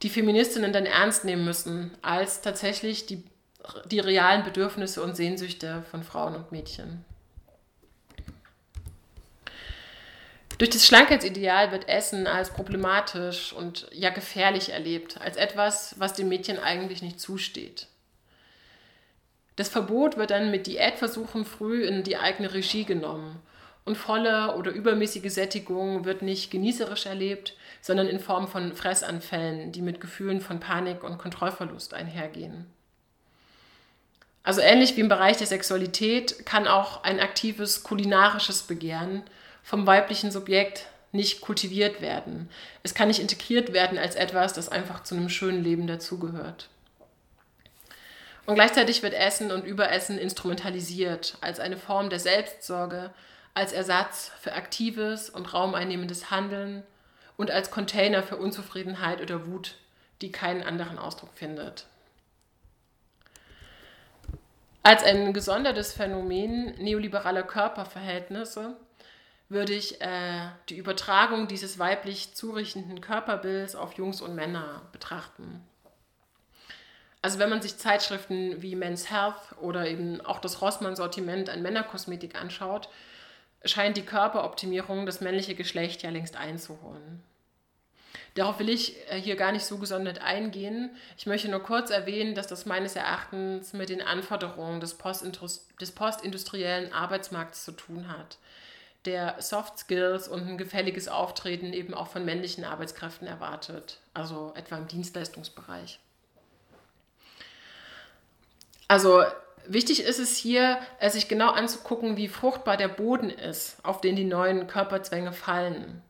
die Feministinnen dann ernst nehmen müssen als tatsächlich die, die realen Bedürfnisse und Sehnsüchte von Frauen und Mädchen. Durch das Schlankheitsideal wird Essen als problematisch und ja gefährlich erlebt, als etwas, was dem Mädchen eigentlich nicht zusteht. Das Verbot wird dann mit Diätversuchen früh in die eigene Regie genommen und volle oder übermäßige Sättigung wird nicht genießerisch erlebt, sondern in Form von Fressanfällen, die mit Gefühlen von Panik und Kontrollverlust einhergehen. Also ähnlich wie im Bereich der Sexualität kann auch ein aktives kulinarisches Begehren vom weiblichen Subjekt nicht kultiviert werden. Es kann nicht integriert werden als etwas, das einfach zu einem schönen Leben dazugehört. Und gleichzeitig wird Essen und Überessen instrumentalisiert als eine Form der Selbstsorge, als Ersatz für aktives und raumeinnehmendes Handeln und als Container für Unzufriedenheit oder Wut, die keinen anderen Ausdruck findet. Als ein gesondertes Phänomen neoliberaler Körperverhältnisse würde ich äh, die Übertragung dieses weiblich zurichtenden Körperbilds auf Jungs und Männer betrachten. Also wenn man sich Zeitschriften wie Men's Health oder eben auch das Rossmann-Sortiment an Männerkosmetik anschaut, scheint die Körperoptimierung das männliche Geschlecht ja längst einzuholen. Darauf will ich äh, hier gar nicht so gesondert eingehen. Ich möchte nur kurz erwähnen, dass das meines Erachtens mit den Anforderungen des, des postindustriellen Arbeitsmarkts zu tun hat der Soft Skills und ein gefälliges Auftreten eben auch von männlichen Arbeitskräften erwartet, also etwa im Dienstleistungsbereich. Also wichtig ist es hier, äh, sich genau anzugucken, wie fruchtbar der Boden ist, auf den die neuen Körperzwänge fallen.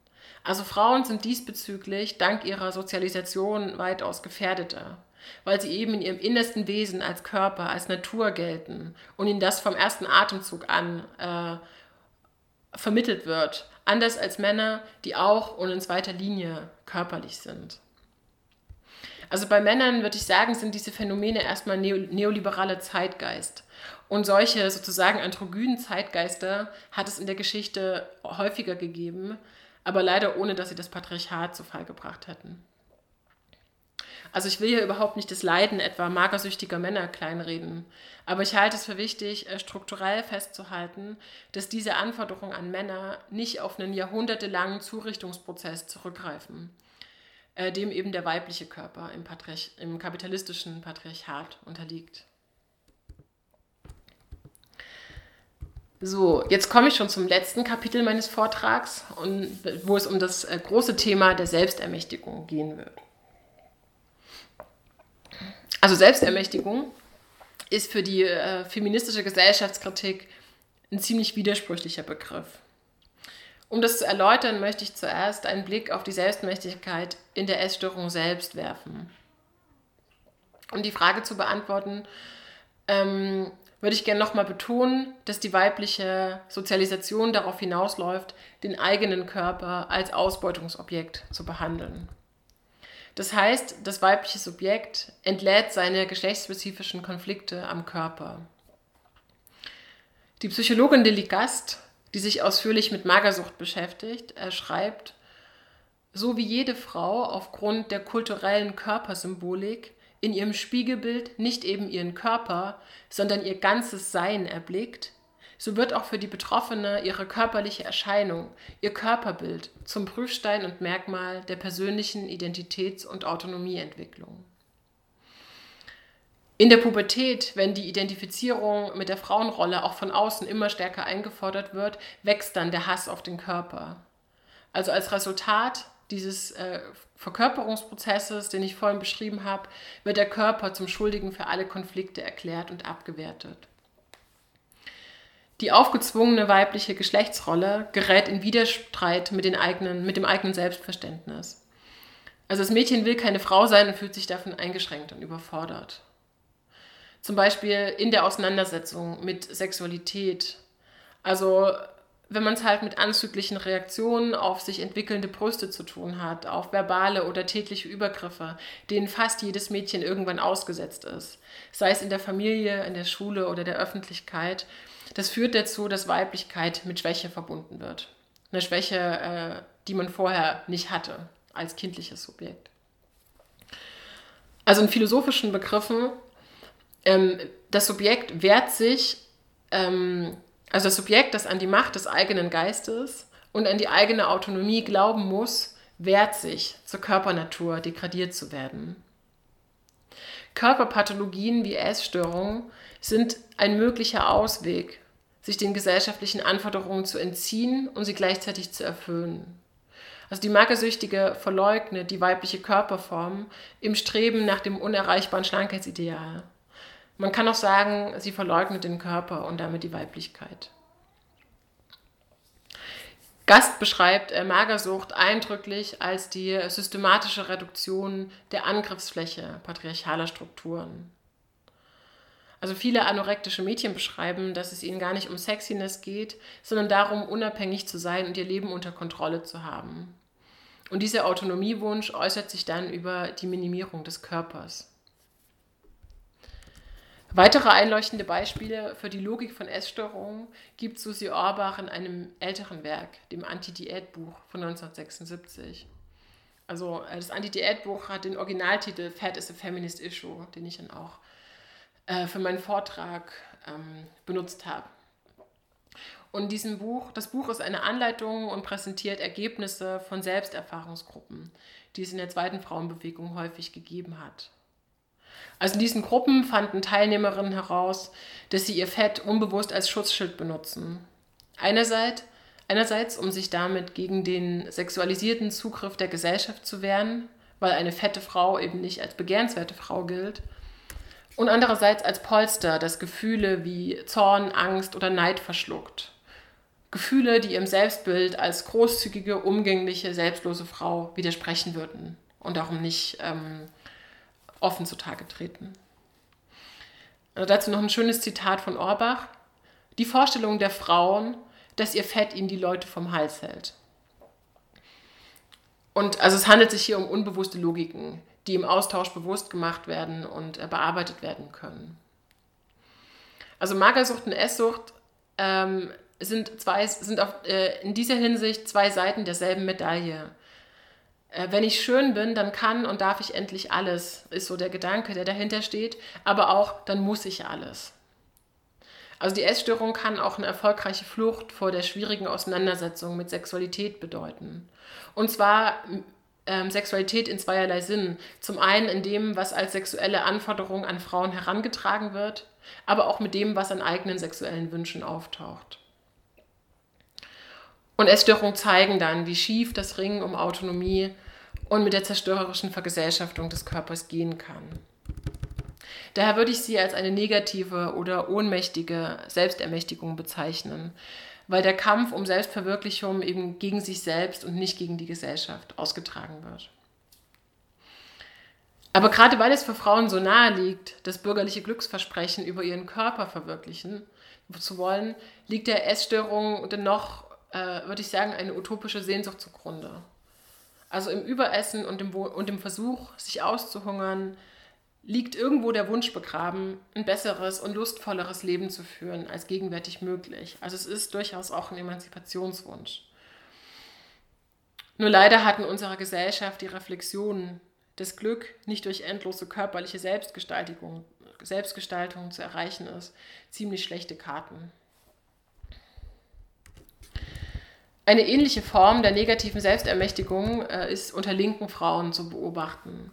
Also Frauen sind diesbezüglich dank ihrer Sozialisation weitaus gefährdeter, weil sie eben in ihrem innersten Wesen als Körper, als Natur gelten und ihnen das vom ersten Atemzug an äh, vermittelt wird, anders als Männer, die auch und in zweiter Linie körperlich sind. Also bei Männern würde ich sagen, sind diese Phänomene erstmal neoliberaler Zeitgeist. Und solche sozusagen androgynen Zeitgeister hat es in der Geschichte häufiger gegeben, aber leider ohne, dass sie das Patriarchat zu Fall gebracht hätten. Also ich will hier überhaupt nicht das Leiden etwa magersüchtiger Männer kleinreden, aber ich halte es für wichtig, äh, strukturell festzuhalten, dass diese Anforderungen an Männer nicht auf einen jahrhundertelangen Zurichtungsprozess zurückgreifen, äh, dem eben der weibliche Körper im, Patriarch im kapitalistischen Patriarchat unterliegt. So, jetzt komme ich schon zum letzten Kapitel meines Vortrags, und, wo es um das äh, große Thema der Selbstermächtigung gehen wird. Also Selbstermächtigung ist für die äh, feministische Gesellschaftskritik ein ziemlich widersprüchlicher Begriff. Um das zu erläutern, möchte ich zuerst einen Blick auf die Selbstmächtigkeit in der Essstörung selbst werfen. Um die Frage zu beantworten, ähm, würde ich gerne nochmal betonen, dass die weibliche Sozialisation darauf hinausläuft, den eigenen Körper als Ausbeutungsobjekt zu behandeln. Das heißt, das weibliche Subjekt entlädt seine geschlechtsspezifischen Konflikte am Körper. Die Psychologin Lilly Gast, die sich ausführlich mit Magersucht beschäftigt, schreibt, so wie jede Frau aufgrund der kulturellen Körpersymbolik in ihrem Spiegelbild nicht eben ihren Körper, sondern ihr ganzes Sein erblickt, so wird auch für die Betroffene ihre körperliche Erscheinung, ihr Körperbild zum Prüfstein und Merkmal der persönlichen Identitäts- und Autonomieentwicklung. In der Pubertät, wenn die Identifizierung mit der Frauenrolle auch von außen immer stärker eingefordert wird, wächst dann der Hass auf den Körper. Also als Resultat dieses äh, Verkörperungsprozesses, den ich vorhin beschrieben habe, wird der Körper zum Schuldigen für alle Konflikte erklärt und abgewertet. Die aufgezwungene weibliche Geschlechtsrolle gerät in Widerstreit mit, den eigenen, mit dem eigenen Selbstverständnis. Also das Mädchen will keine Frau sein und fühlt sich davon eingeschränkt und überfordert. Zum Beispiel in der Auseinandersetzung mit Sexualität. Also wenn man es halt mit anzüglichen Reaktionen auf sich entwickelnde Brüste zu tun hat, auf verbale oder tätliche Übergriffe, denen fast jedes Mädchen irgendwann ausgesetzt ist, sei es in der Familie, in der Schule oder der Öffentlichkeit, das führt dazu, dass Weiblichkeit mit Schwäche verbunden wird. Eine Schwäche, äh, die man vorher nicht hatte als kindliches Subjekt. Also in philosophischen Begriffen, ähm, das Subjekt wehrt sich, ähm, also das Subjekt, das an die Macht des eigenen Geistes und an die eigene Autonomie glauben muss, wehrt sich, zur Körpernatur degradiert zu werden. Körperpathologien wie Essstörungen sind ein möglicher Ausweg sich den gesellschaftlichen Anforderungen zu entziehen und sie gleichzeitig zu erfüllen. Also die Magersüchtige verleugnet die weibliche Körperform im Streben nach dem unerreichbaren Schlankhetsideal. Man kann auch sagen, sie verleugnet den Körper und damit die Weiblichkeit. Gast beschreibt äh, Magersucht eindrücklich als die systematische Reduktion der Angriffsfläche patriarchaler Strukturen. Also viele anorektische Mädchen beschreiben, dass es ihnen gar nicht um Sexiness geht, sondern darum, unabhängig zu sein und ihr Leben unter Kontrolle zu haben. Und dieser Autonomiewunsch äußert sich dann über die Minimierung des Körpers. Weitere einleuchtende Beispiele für die Logik von Essstörungen gibt Susi Orbach in einem älteren Werk, dem Anti-Diät-Buch von 1976. Also äh, das Anti-Diät-Buch hat den Originaltitel Fat is a Feminist Issue, den ich dann auch äh, für meinen Vortrag ähm, benutzt habe. Und diesem Buch, das Buch ist eine Anleitung und präsentiert Ergebnisse von Selbsterfahrungsgruppen, die es in der zweiten Frauenbewegung häufig gegeben hat. Also in diesen Gruppen fanden Teilnehmerinnen heraus, dass sie ihr Fett unbewusst als Schutzschild benutzen. Einerseits, einerseits, um sich damit gegen den sexualisierten Zugriff der Gesellschaft zu wehren, weil eine fette Frau eben nicht als begehrenswerte Frau gilt, und andererseits als Polster, das Gefühle wie Zorn, Angst oder Neid verschluckt. Gefühle, die ihrem Selbstbild als großzügige, umgängliche, selbstlose Frau widersprechen würden und darum nicht ähm, offen zutage treten. Also dazu noch ein schönes Zitat von Orbach. Die Vorstellung der Frauen, dass ihr Fett ihnen die Leute vom Hals hält. Und also es handelt sich hier um unbewusste Logiken, die im Austausch bewusst gemacht werden und äh, bearbeitet werden können. Also Magersucht und Esssucht ähm, sind, zwei, sind auf, äh, in dieser Hinsicht zwei Seiten derselben Medaille. Äh, wenn ich schön bin, dann kann und darf ich endlich alles, ist so der Gedanke, der dahinter steht, aber auch dann muss ich alles. Also die Essstörung kann auch eine erfolgreiche Flucht vor der schwierigen Auseinandersetzung mit Sexualität bedeuten. Und zwar ähm, Sexualität in zweierlei Sinn. Zum einen in dem, was als sexuelle Anforderung an Frauen herangetragen wird, aber auch mit dem, was an eigenen sexuellen Wünschen auftaucht. Und Essstörungen zeigen dann, wie schief das Ringen um Autonomie und mit der zerstörerischen Vergesellschaftung des Körpers gehen kann. Daher würde ich sie als eine negative oder ohnmächtige Selbstermächtigung bezeichnen, weil der Kampf um Selbstverwirklichung eben gegen sich selbst und nicht gegen die Gesellschaft ausgetragen wird. Aber gerade weil es für Frauen so nahe liegt, das bürgerliche Glücksversprechen über ihren Körper verwirklichen zu wollen, liegt der Essstörung dennoch, äh, würde ich sagen, eine utopische Sehnsucht zugrunde. Also im Überessen und im, und im Versuch, sich auszuhungern, liegt irgendwo der Wunsch begraben, ein besseres und lustvolleres Leben zu führen als gegenwärtig möglich. Also es ist durchaus auch ein Emanzipationswunsch. Nur leider hat in unserer Gesellschaft die Reflexion das Glück nicht durch endlose körperliche Selbstgestaltung, Selbstgestaltung zu erreichen ist, ziemlich schlechte Karten. Eine ähnliche Form der negativen Selbstermächtigung äh, ist unter linken Frauen zu beobachten.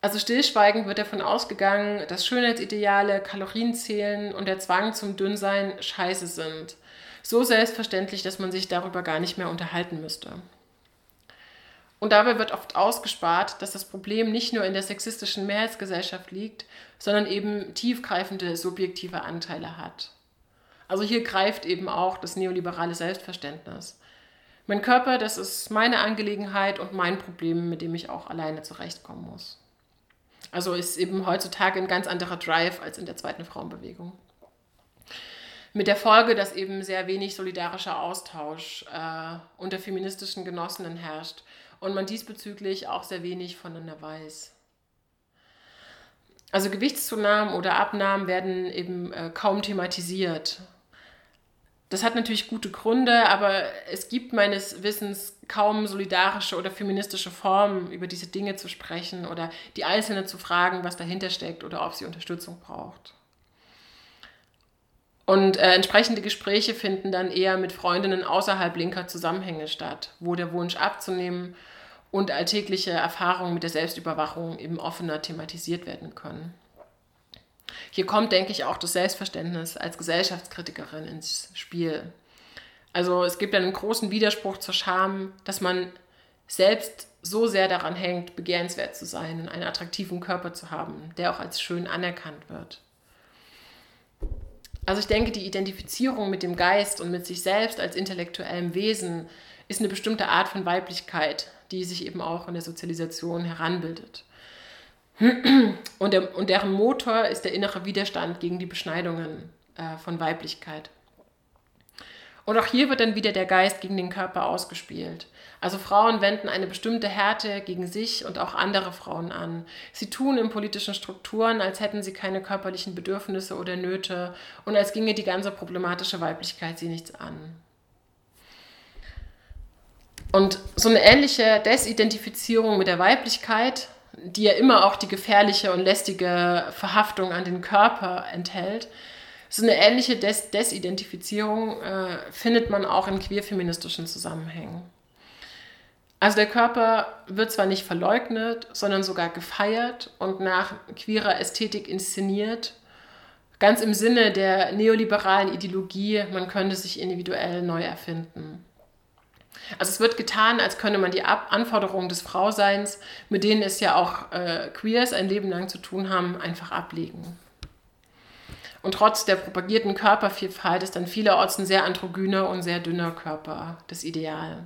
Also stillschweigend wird davon ausgegangen, dass Schönheitsideale, Kalorienzählen und der Zwang zum Dünnsein scheiße sind. So selbstverständlich, dass man sich darüber gar nicht mehr unterhalten müsste. Und dabei wird oft ausgespart, dass das Problem nicht nur in der sexistischen Mehrheitsgesellschaft liegt, sondern eben tiefgreifende subjektive Anteile hat. Also hier greift eben auch das neoliberale Selbstverständnis. Mein Körper, das ist meine Angelegenheit und mein Problem, mit dem ich auch alleine zurechtkommen muss. Also ist eben heutzutage ein ganz anderer Drive als in der zweiten Frauenbewegung. Mit der Folge, dass eben sehr wenig solidarischer Austausch äh, unter feministischen Genossinnen herrscht und man diesbezüglich auch sehr wenig voneinander weiß. Also Gewichtszunahmen oder Abnahmen werden eben äh, kaum thematisiert. Das hat natürlich gute Gründe, aber es gibt meines Wissens kaum solidarische oder feministische Formen, über diese Dinge zu sprechen oder die Einzelne zu fragen, was dahinter steckt oder ob sie Unterstützung braucht. Und äh, entsprechende Gespräche finden dann eher mit Freundinnen außerhalb linker Zusammenhänge statt, wo der Wunsch abzunehmen und alltägliche Erfahrungen mit der Selbstüberwachung eben offener thematisiert werden können. Hier kommt, denke ich, auch das Selbstverständnis als Gesellschaftskritikerin ins Spiel. Also es gibt einen großen Widerspruch zur Scham, dass man selbst so sehr daran hängt, begehrenswert zu sein und einen attraktiven Körper zu haben, der auch als schön anerkannt wird. Also ich denke, die Identifizierung mit dem Geist und mit sich selbst als intellektuellem Wesen ist eine bestimmte Art von Weiblichkeit, die sich eben auch in der Sozialisation heranbildet. Und, der, und deren Motor ist der innere Widerstand gegen die Beschneidungen äh, von Weiblichkeit. Und auch hier wird dann wieder der Geist gegen den Körper ausgespielt. Also Frauen wenden eine bestimmte Härte gegen sich und auch andere Frauen an. Sie tun in politischen Strukturen, als hätten sie keine körperlichen Bedürfnisse oder Nöte und als ginge die ganze problematische Weiblichkeit sie nichts an. Und so eine ähnliche Desidentifizierung mit der Weiblichkeit, die ja immer auch die gefährliche und lästige Verhaftung an den Körper enthält, so eine ähnliche Des Desidentifizierung äh, findet man auch in queerfeministischen Zusammenhängen. Also der Körper wird zwar nicht verleugnet, sondern sogar gefeiert und nach queerer Ästhetik inszeniert, ganz im Sinne der neoliberalen Ideologie, man könnte sich individuell neu erfinden. Also es wird getan, als könne man die Ab Anforderungen des Frauseins, mit denen es ja auch äh, Queers ein Leben lang zu tun haben, einfach ablegen. Und trotz der propagierten Körpervielfalt ist dann vielerorts ein sehr androgyner und sehr dünner Körper das Ideal.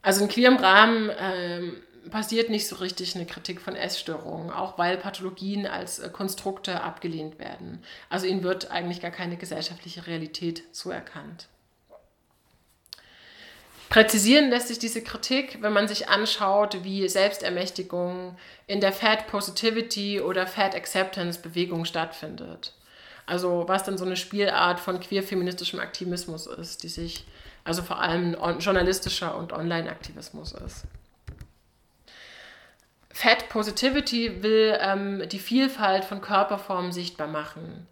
Also in queerem Rahmen ähm, passiert nicht so richtig eine Kritik von Essstörungen, auch weil Pathologien als äh, Konstrukte abgelehnt werden. Also ihnen wird eigentlich gar keine gesellschaftliche Realität zuerkannt. Präzisieren lässt sich diese Kritik, wenn man sich anschaut, wie Selbstermächtigung in der Fat Positivity oder Fat Acceptance Bewegung stattfindet. Also was dann so eine Spielart von queer-feministischem Aktivismus ist, die sich, also vor allem journalistischer und Online-Aktivismus ist. Fat Positivity will ähm, die Vielfalt von Körperformen sichtbar machen.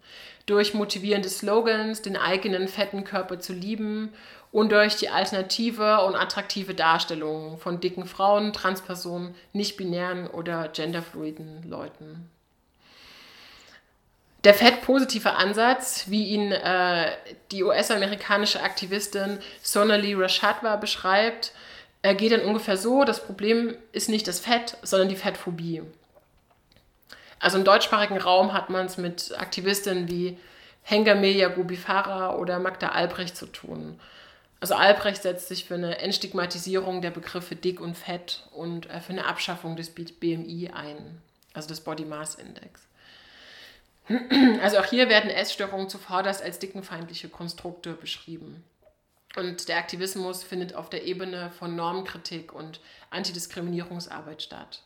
Durch motivierende Slogans, den eigenen fetten Körper zu lieben und durch die alternative und attraktive Darstellung von dicken Frauen, Transpersonen, nicht-binären oder genderfluiden Leuten. Der fettpositive Ansatz, wie ihn äh, die US-amerikanische Aktivistin Sonali Rashadwa beschreibt, äh, geht dann ungefähr so, das Problem ist nicht das Fett, sondern die Fettphobie. Also im deutschsprachigen Raum hat man es mit Aktivistinnen wie Hengamelia Gubifara oder Magda Albrecht zu tun. Also Albrecht setzt sich für eine Entstigmatisierung der Begriffe dick und fett und äh, für eine Abschaffung des BMI ein, also des Body Mass Index. Also auch hier werden Essstörungen zuvorderst als dickenfeindliche Konstrukte beschrieben. Und der Aktivismus findet auf der Ebene von Normkritik und Antidiskriminierungsarbeit statt.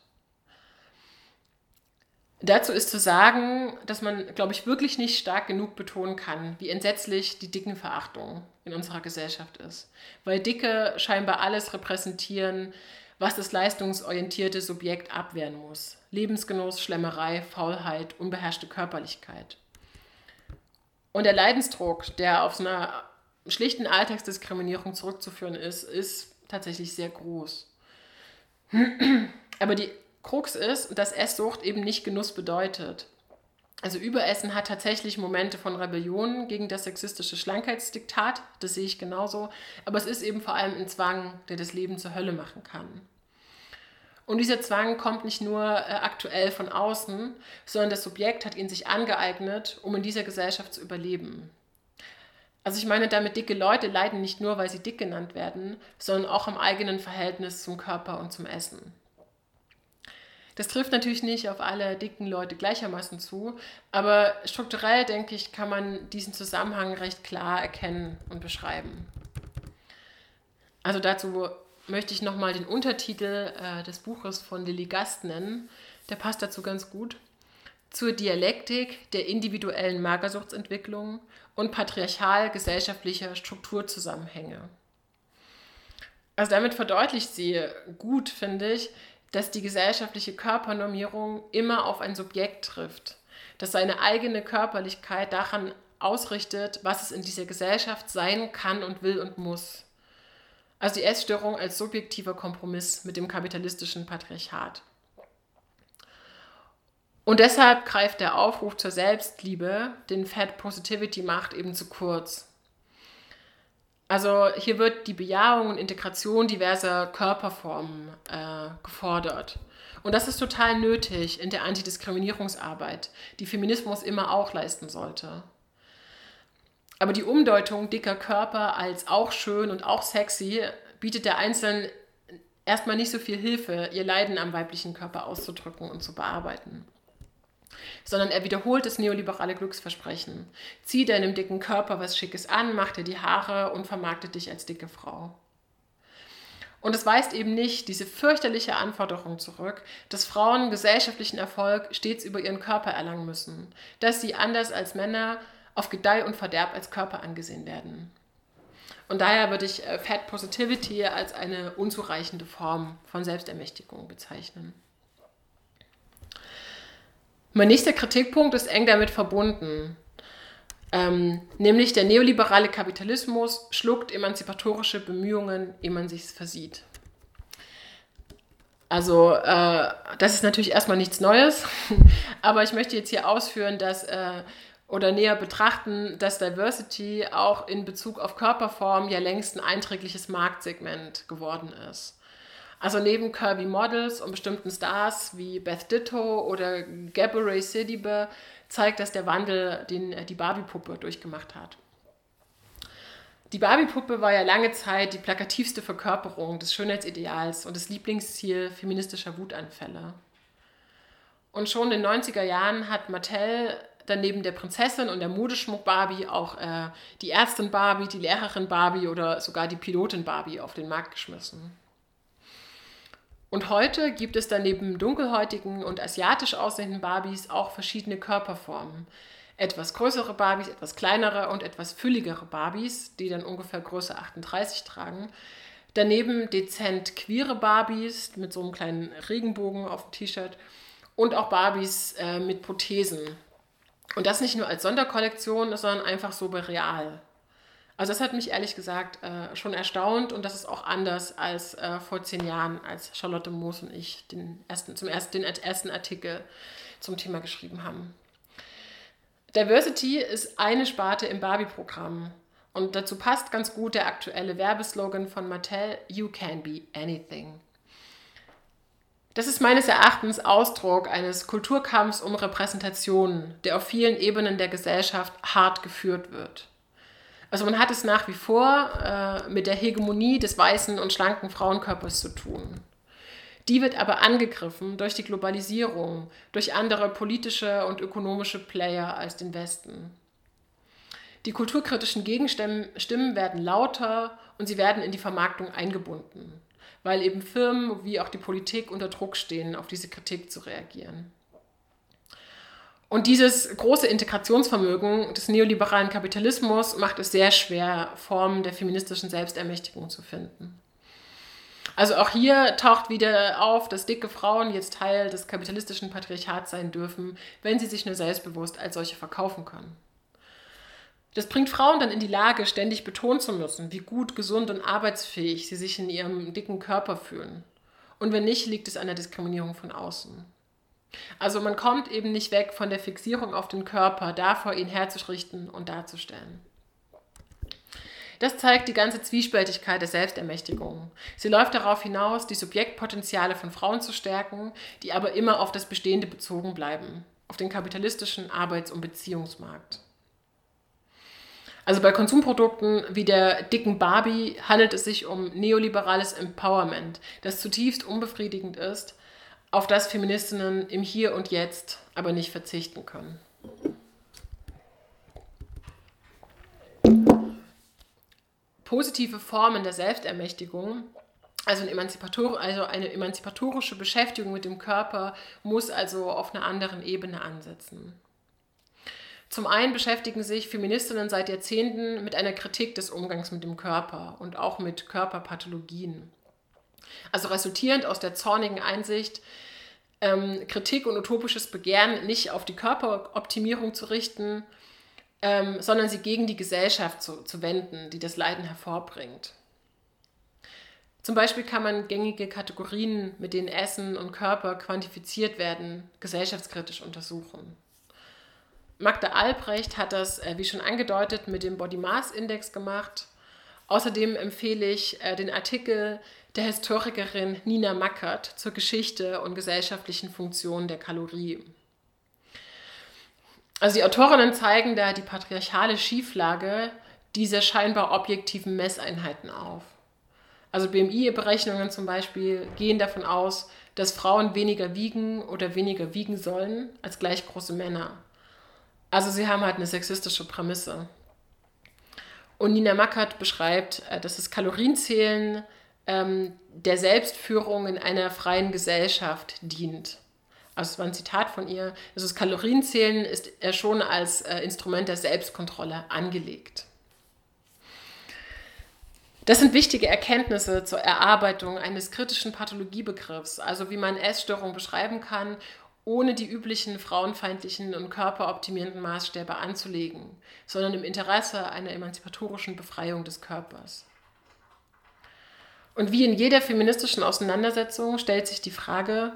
Dazu ist zu sagen, dass man, glaube ich, wirklich nicht stark genug betonen kann, wie entsetzlich die Dickenverachtung in unserer Gesellschaft ist. Weil Dicke scheinbar alles repräsentieren, was das leistungsorientierte Subjekt abwehren muss. Lebensgenuss, Schlemmerei, Faulheit, unbeherrschte Körperlichkeit. Und der Leidensdruck, der auf so einer schlichten Alltagsdiskriminierung zurückzuführen ist, ist tatsächlich sehr groß. Aber die Krux ist, dass Esssucht eben nicht Genuss bedeutet. Also Überessen hat tatsächlich Momente von Rebellion gegen das sexistische Schlankheitsdiktat, das sehe ich genauso, aber es ist eben vor allem ein Zwang, der das Leben zur Hölle machen kann. Und dieser Zwang kommt nicht nur äh, aktuell von außen, sondern das Subjekt hat ihn sich angeeignet, um in dieser Gesellschaft zu überleben. Also ich meine damit, dicke Leute leiden nicht nur, weil sie dick genannt werden, sondern auch im eigenen Verhältnis zum Körper und zum Essen. Das trifft natürlich nicht auf alle dicken Leute gleichermaßen zu, aber strukturell, denke ich, kann man diesen Zusammenhang recht klar erkennen und beschreiben. Also dazu möchte ich nochmal den Untertitel äh, des Buches von Lilly Gast nennen. Der passt dazu ganz gut. Zur Dialektik der individuellen Magersuchtsentwicklung und patriarchal-gesellschaftlicher Strukturzusammenhänge. Also damit verdeutlicht sie gut, finde ich, dass die gesellschaftliche Körpernormierung immer auf ein Subjekt trifft, dass seine eigene Körperlichkeit daran ausrichtet, was es in dieser Gesellschaft sein kann und will und muss. Also die Essstörung als subjektiver Kompromiss mit dem kapitalistischen Patriarchat. Und deshalb greift der Aufruf zur Selbstliebe, den Fat Positivity macht, eben zu kurz. Also hier wird die Bejahung und Integration diverser Körperformen äh, gefordert. Und das ist total nötig in der Antidiskriminierungsarbeit, die Feminismus immer auch leisten sollte. Aber die Umdeutung dicker Körper als auch schön und auch sexy bietet der Einzelnen erstmal nicht so viel Hilfe, ihr Leiden am weiblichen Körper auszudrücken und zu bearbeiten sondern er wiederholt das neoliberale Glücksversprechen. Zieh deinem dicken Körper was Schickes an, mach dir die Haare und vermarkte dich als dicke Frau. Und es weist eben nicht diese fürchterliche Anforderung zurück, dass Frauen gesellschaftlichen Erfolg stets über ihren Körper erlangen müssen, dass sie anders als Männer auf Gedeih und Verderb als Körper angesehen werden. Und daher würde ich äh, Fat Positivity als eine unzureichende Form von Selbstermächtigung bezeichnen. Mein nächster Kritikpunkt ist eng damit verbunden. Ähm, nämlich der neoliberale Kapitalismus schluckt emanzipatorische Bemühungen, ehe man sich versieht. Also äh, das ist natürlich erstmal nichts Neues, aber ich möchte jetzt hier ausführen, dass äh, oder näher betrachten, dass Diversity auch in Bezug auf Körperform ja längst ein einträgliches Marktsegment geworden ist. Also neben Kirby Models und bestimmten Stars wie Beth Ditto oder Gabourey Sidibe zeigt das der Wandel, den äh, die Barbie-Puppe durchgemacht hat. Die Barbie-Puppe war ja lange Zeit die plakativste Verkörperung des Schönheitsideals und das Lieblingsziel feministischer Wutanfälle. Und schon in den 90er Jahren hat Mattel dann neben der Prinzessin und der Modeschmuck Barbie auch äh, die Ärztin Barbie, die Lehrerin Barbie oder sogar die Pilotin Barbie auf den Markt geschmissen. Und heute gibt es dann neben dunkelhäutigen und asiatisch aussehenden Barbies auch verschiedene Körperformen. Etwas größere Barbies, etwas kleinere und etwas fülligere Barbies, die dann ungefähr Größe 38 tragen. Daneben dezent queere Barbies mit so einem kleinen Regenbogen auf dem T-Shirt und auch Barbies äh, mit Prothesen. Und das nicht nur als Sonderkollektion, sondern einfach so bei Real. Also das hat mich ehrlich gesagt äh, schon erstaunt und das ist auch anders als äh, vor zehn Jahren, als Charlotte Moos und ich den ersten, zum ersten, den ersten Artikel zum Thema geschrieben haben. Diversity ist eine Sparte im Barbie-Programm und dazu passt ganz gut der aktuelle Werbeslogan von Mattel, You can be anything. Das ist meines Erachtens Ausdruck eines Kulturkampfs um Repräsentation, der auf vielen Ebenen der Gesellschaft hart geführt wird. Also man hat es nach wie vor äh, mit der Hegemonie des weißen und schlanken Frauenkörpers zu tun. Die wird aber angegriffen durch die Globalisierung, durch andere politische und ökonomische Player als den Westen. Die kulturkritischen Gegenstimmen werden lauter und sie werden in die Vermarktung eingebunden, weil eben Firmen wie auch die Politik unter Druck stehen, auf diese Kritik zu reagieren. Und dieses große Integrationsvermögen des neoliberalen Kapitalismus macht es sehr schwer, Formen der feministischen Selbstermächtigung zu finden. Also auch hier taucht wieder auf, dass dicke Frauen jetzt Teil des kapitalistischen Patriarchats sein dürfen, wenn sie sich nur selbstbewusst als solche verkaufen können. Das bringt Frauen dann in die Lage, ständig betonen zu müssen, wie gut, gesund und arbeitsfähig sie sich in ihrem dicken Körper fühlen. Und wenn nicht, liegt es an der Diskriminierung von außen. Also man kommt eben nicht weg von der Fixierung auf den Körper, davor ihn herzurichten und darzustellen. Das zeigt die ganze Zwiespältigkeit der Selbstermächtigung. Sie läuft darauf hinaus, die Subjektpotenziale von Frauen zu stärken, die aber immer auf das Bestehende bezogen bleiben, auf den kapitalistischen Arbeits- und Beziehungsmarkt. Also bei Konsumprodukten wie der dicken Barbie handelt es sich um neoliberales Empowerment, das zutiefst unbefriedigend ist, auf das Feministinnen im Hier und Jetzt aber nicht verzichten können. Positive Formen der Selbstermächtigung also eine, Emanzipator also eine emanzipatorische Beschäftigung mit dem Körper muss also auf einer anderen Ebene ansetzen. Zum einen beschäftigen sich Feministinnen seit Jahrzehnten mit einer Kritik des Umgangs mit dem Körper und auch mit Körperpathologien. Also resultierend aus der zornigen Einsicht, ähm, Kritik und utopisches Begehren nicht auf die Körperoptimierung zu richten, ähm, sondern sie gegen die Gesellschaft zu, zu wenden, die das Leiden hervorbringt. Zum Beispiel kann man gängige Kategorien, mit denen Essen und Körper quantifiziert werden, gesellschaftskritisch untersuchen. Magda Albrecht hat das, äh, wie schon angedeutet, mit dem Body Mass Index gemacht. Außerdem empfehle ich äh, den Artikel der Historikerin Nina Mackert zur Geschichte und gesellschaftlichen Funktion der Kalorie. Also die Autorinnen zeigen da die patriarchale Schieflage dieser scheinbar objektiven Messeinheiten auf. Also BMI-Berechnungen zum Beispiel gehen davon aus, dass Frauen weniger wiegen oder weniger wiegen sollen als gleich große Männer. Also sie haben halt eine sexistische Prämisse. Und Nina Mackert beschreibt, äh, dass das Kalorienzählen ähm, der Selbstführung in einer freien Gesellschaft dient. Also es war ein Zitat von ihr. Also das Kalorienzählen ist schon als äh, Instrument der Selbstkontrolle angelegt. Das sind wichtige Erkenntnisse zur Erarbeitung eines kritischen Pathologiebegriffs, also wie man Essstörung beschreiben kann ohne die üblichen frauenfeindlichen und körperoptimierenden Maßstäbe anzulegen, sondern im Interesse einer emanzipatorischen Befreiung des Körpers. Und wie in jeder feministischen Auseinandersetzung stellt sich die Frage,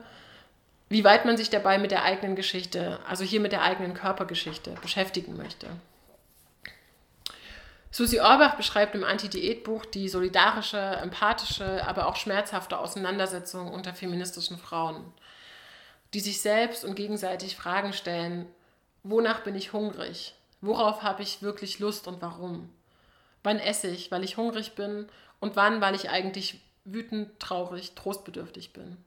wie weit man sich dabei mit der eigenen Geschichte, also hier mit der eigenen Körpergeschichte, beschäftigen möchte. Susi Orbach beschreibt im Anti-Diät-Buch die solidarische, empathische, aber auch schmerzhafte Auseinandersetzung unter feministischen Frauen die sich selbst und gegenseitig Fragen stellen, wonach bin ich hungrig? Worauf habe ich wirklich Lust und warum? Wann esse ich, weil ich hungrig bin und wann, weil ich eigentlich wütend, traurig, trostbedürftig bin?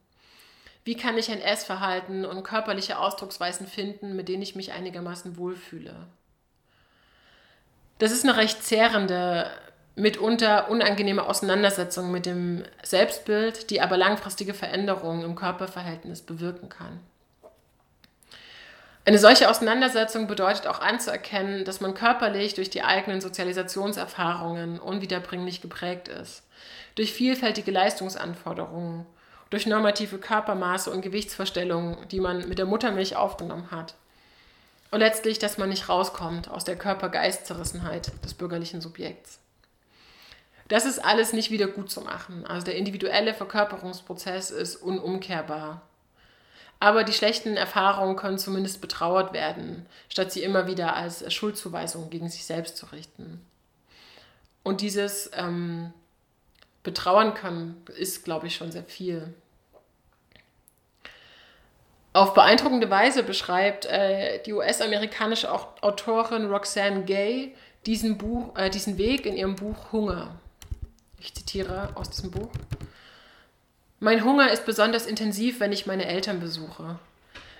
Wie kann ich ein Essverhalten und körperliche Ausdrucksweisen finden, mit denen ich mich einigermaßen wohlfühle? Das ist eine recht zehrende, mitunter unangenehme Auseinandersetzung mit dem Selbstbild, die aber langfristige Veränderungen im Körperverhältnis bewirken kann. Eine solche Auseinandersetzung bedeutet auch anzuerkennen, dass man körperlich durch die eigenen Sozialisationserfahrungen unwiederbringlich geprägt ist, durch vielfältige Leistungsanforderungen, durch normative Körpermaße und Gewichtsvorstellungen, die man mit der Muttermilch aufgenommen hat. Und letztlich, dass man nicht rauskommt aus der Körper-Geist-Zerrissenheit des bürgerlichen Subjekts. Das ist alles nicht wieder gut zu machen. Also der individuelle Verkörperungsprozess ist unumkehrbar. Aber die schlechten Erfahrungen können zumindest betrauert werden, statt sie immer wieder als Schuldzuweisung gegen sich selbst zu richten. Und dieses ähm, Betrauern können ist, glaube ich, schon sehr viel. Auf beeindruckende Weise beschreibt äh, die US-amerikanische Autorin Roxane Gay diesen, Buch, äh, diesen Weg in ihrem Buch Hunger. Ich zitiere aus diesem Buch. Mein Hunger ist besonders intensiv, wenn ich meine Eltern besuche.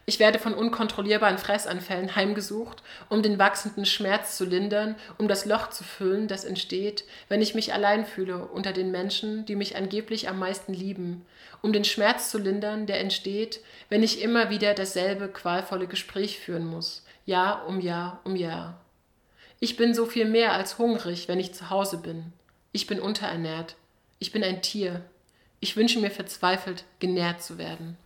Ich werde von unkontrollierbaren Fressanfällen heimgesucht, um den wachsenden Schmerz zu lindern, um das Loch zu füllen, das entsteht, wenn ich mich allein fühle unter den Menschen, die mich angeblich am meisten lieben, um den Schmerz zu lindern, der entsteht, wenn ich immer wieder dasselbe qualvolle Gespräch führen muss, Jahr um Jahr um Jahr. Ich bin so viel mehr als hungrig, wenn ich zu Hause bin. Ich bin unterernährt. Ich bin ein Tier. Ich wünsche mir verzweifelt, genährt zu werden.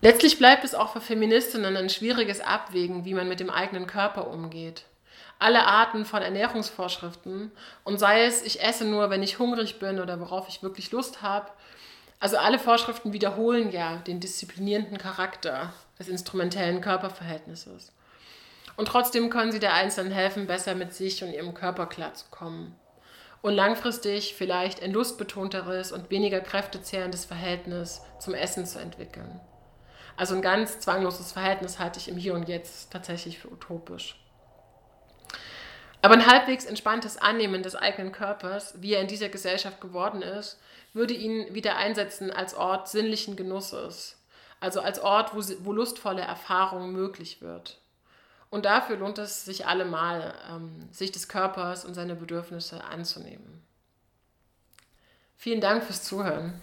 Letztlich bleibt es auch für Feministinnen ein schwieriges Abwägen, wie man mit dem eigenen Körper umgeht. Alle Arten von Ernährungsvorschriften, und sei es, ich esse nur, wenn ich hungrig bin oder worauf ich wirklich Lust habe, also alle Vorschriften wiederholen ja den disziplinierenden Charakter des instrumentellen Körperverhältnisses. Und trotzdem können sie der Einzelnen helfen, besser mit sich und ihrem Körper klarzukommen. Und langfristig vielleicht ein lustbetonteres und weniger kräftezehrendes Verhältnis zum Essen zu entwickeln. Also ein ganz zwangloses Verhältnis halte ich im Hier und Jetzt tatsächlich für utopisch. Aber ein halbwegs entspanntes Annehmen des eigenen Körpers, wie er in dieser Gesellschaft geworden ist, würde ihn wieder einsetzen als Ort sinnlichen Genusses, also als Ort, wo, wo lustvolle Erfahrung möglich wird. Und dafür lohnt es sich allemal, ähm, sich des Körpers und seine Bedürfnisse anzunehmen. Vielen Dank fürs Zuhören.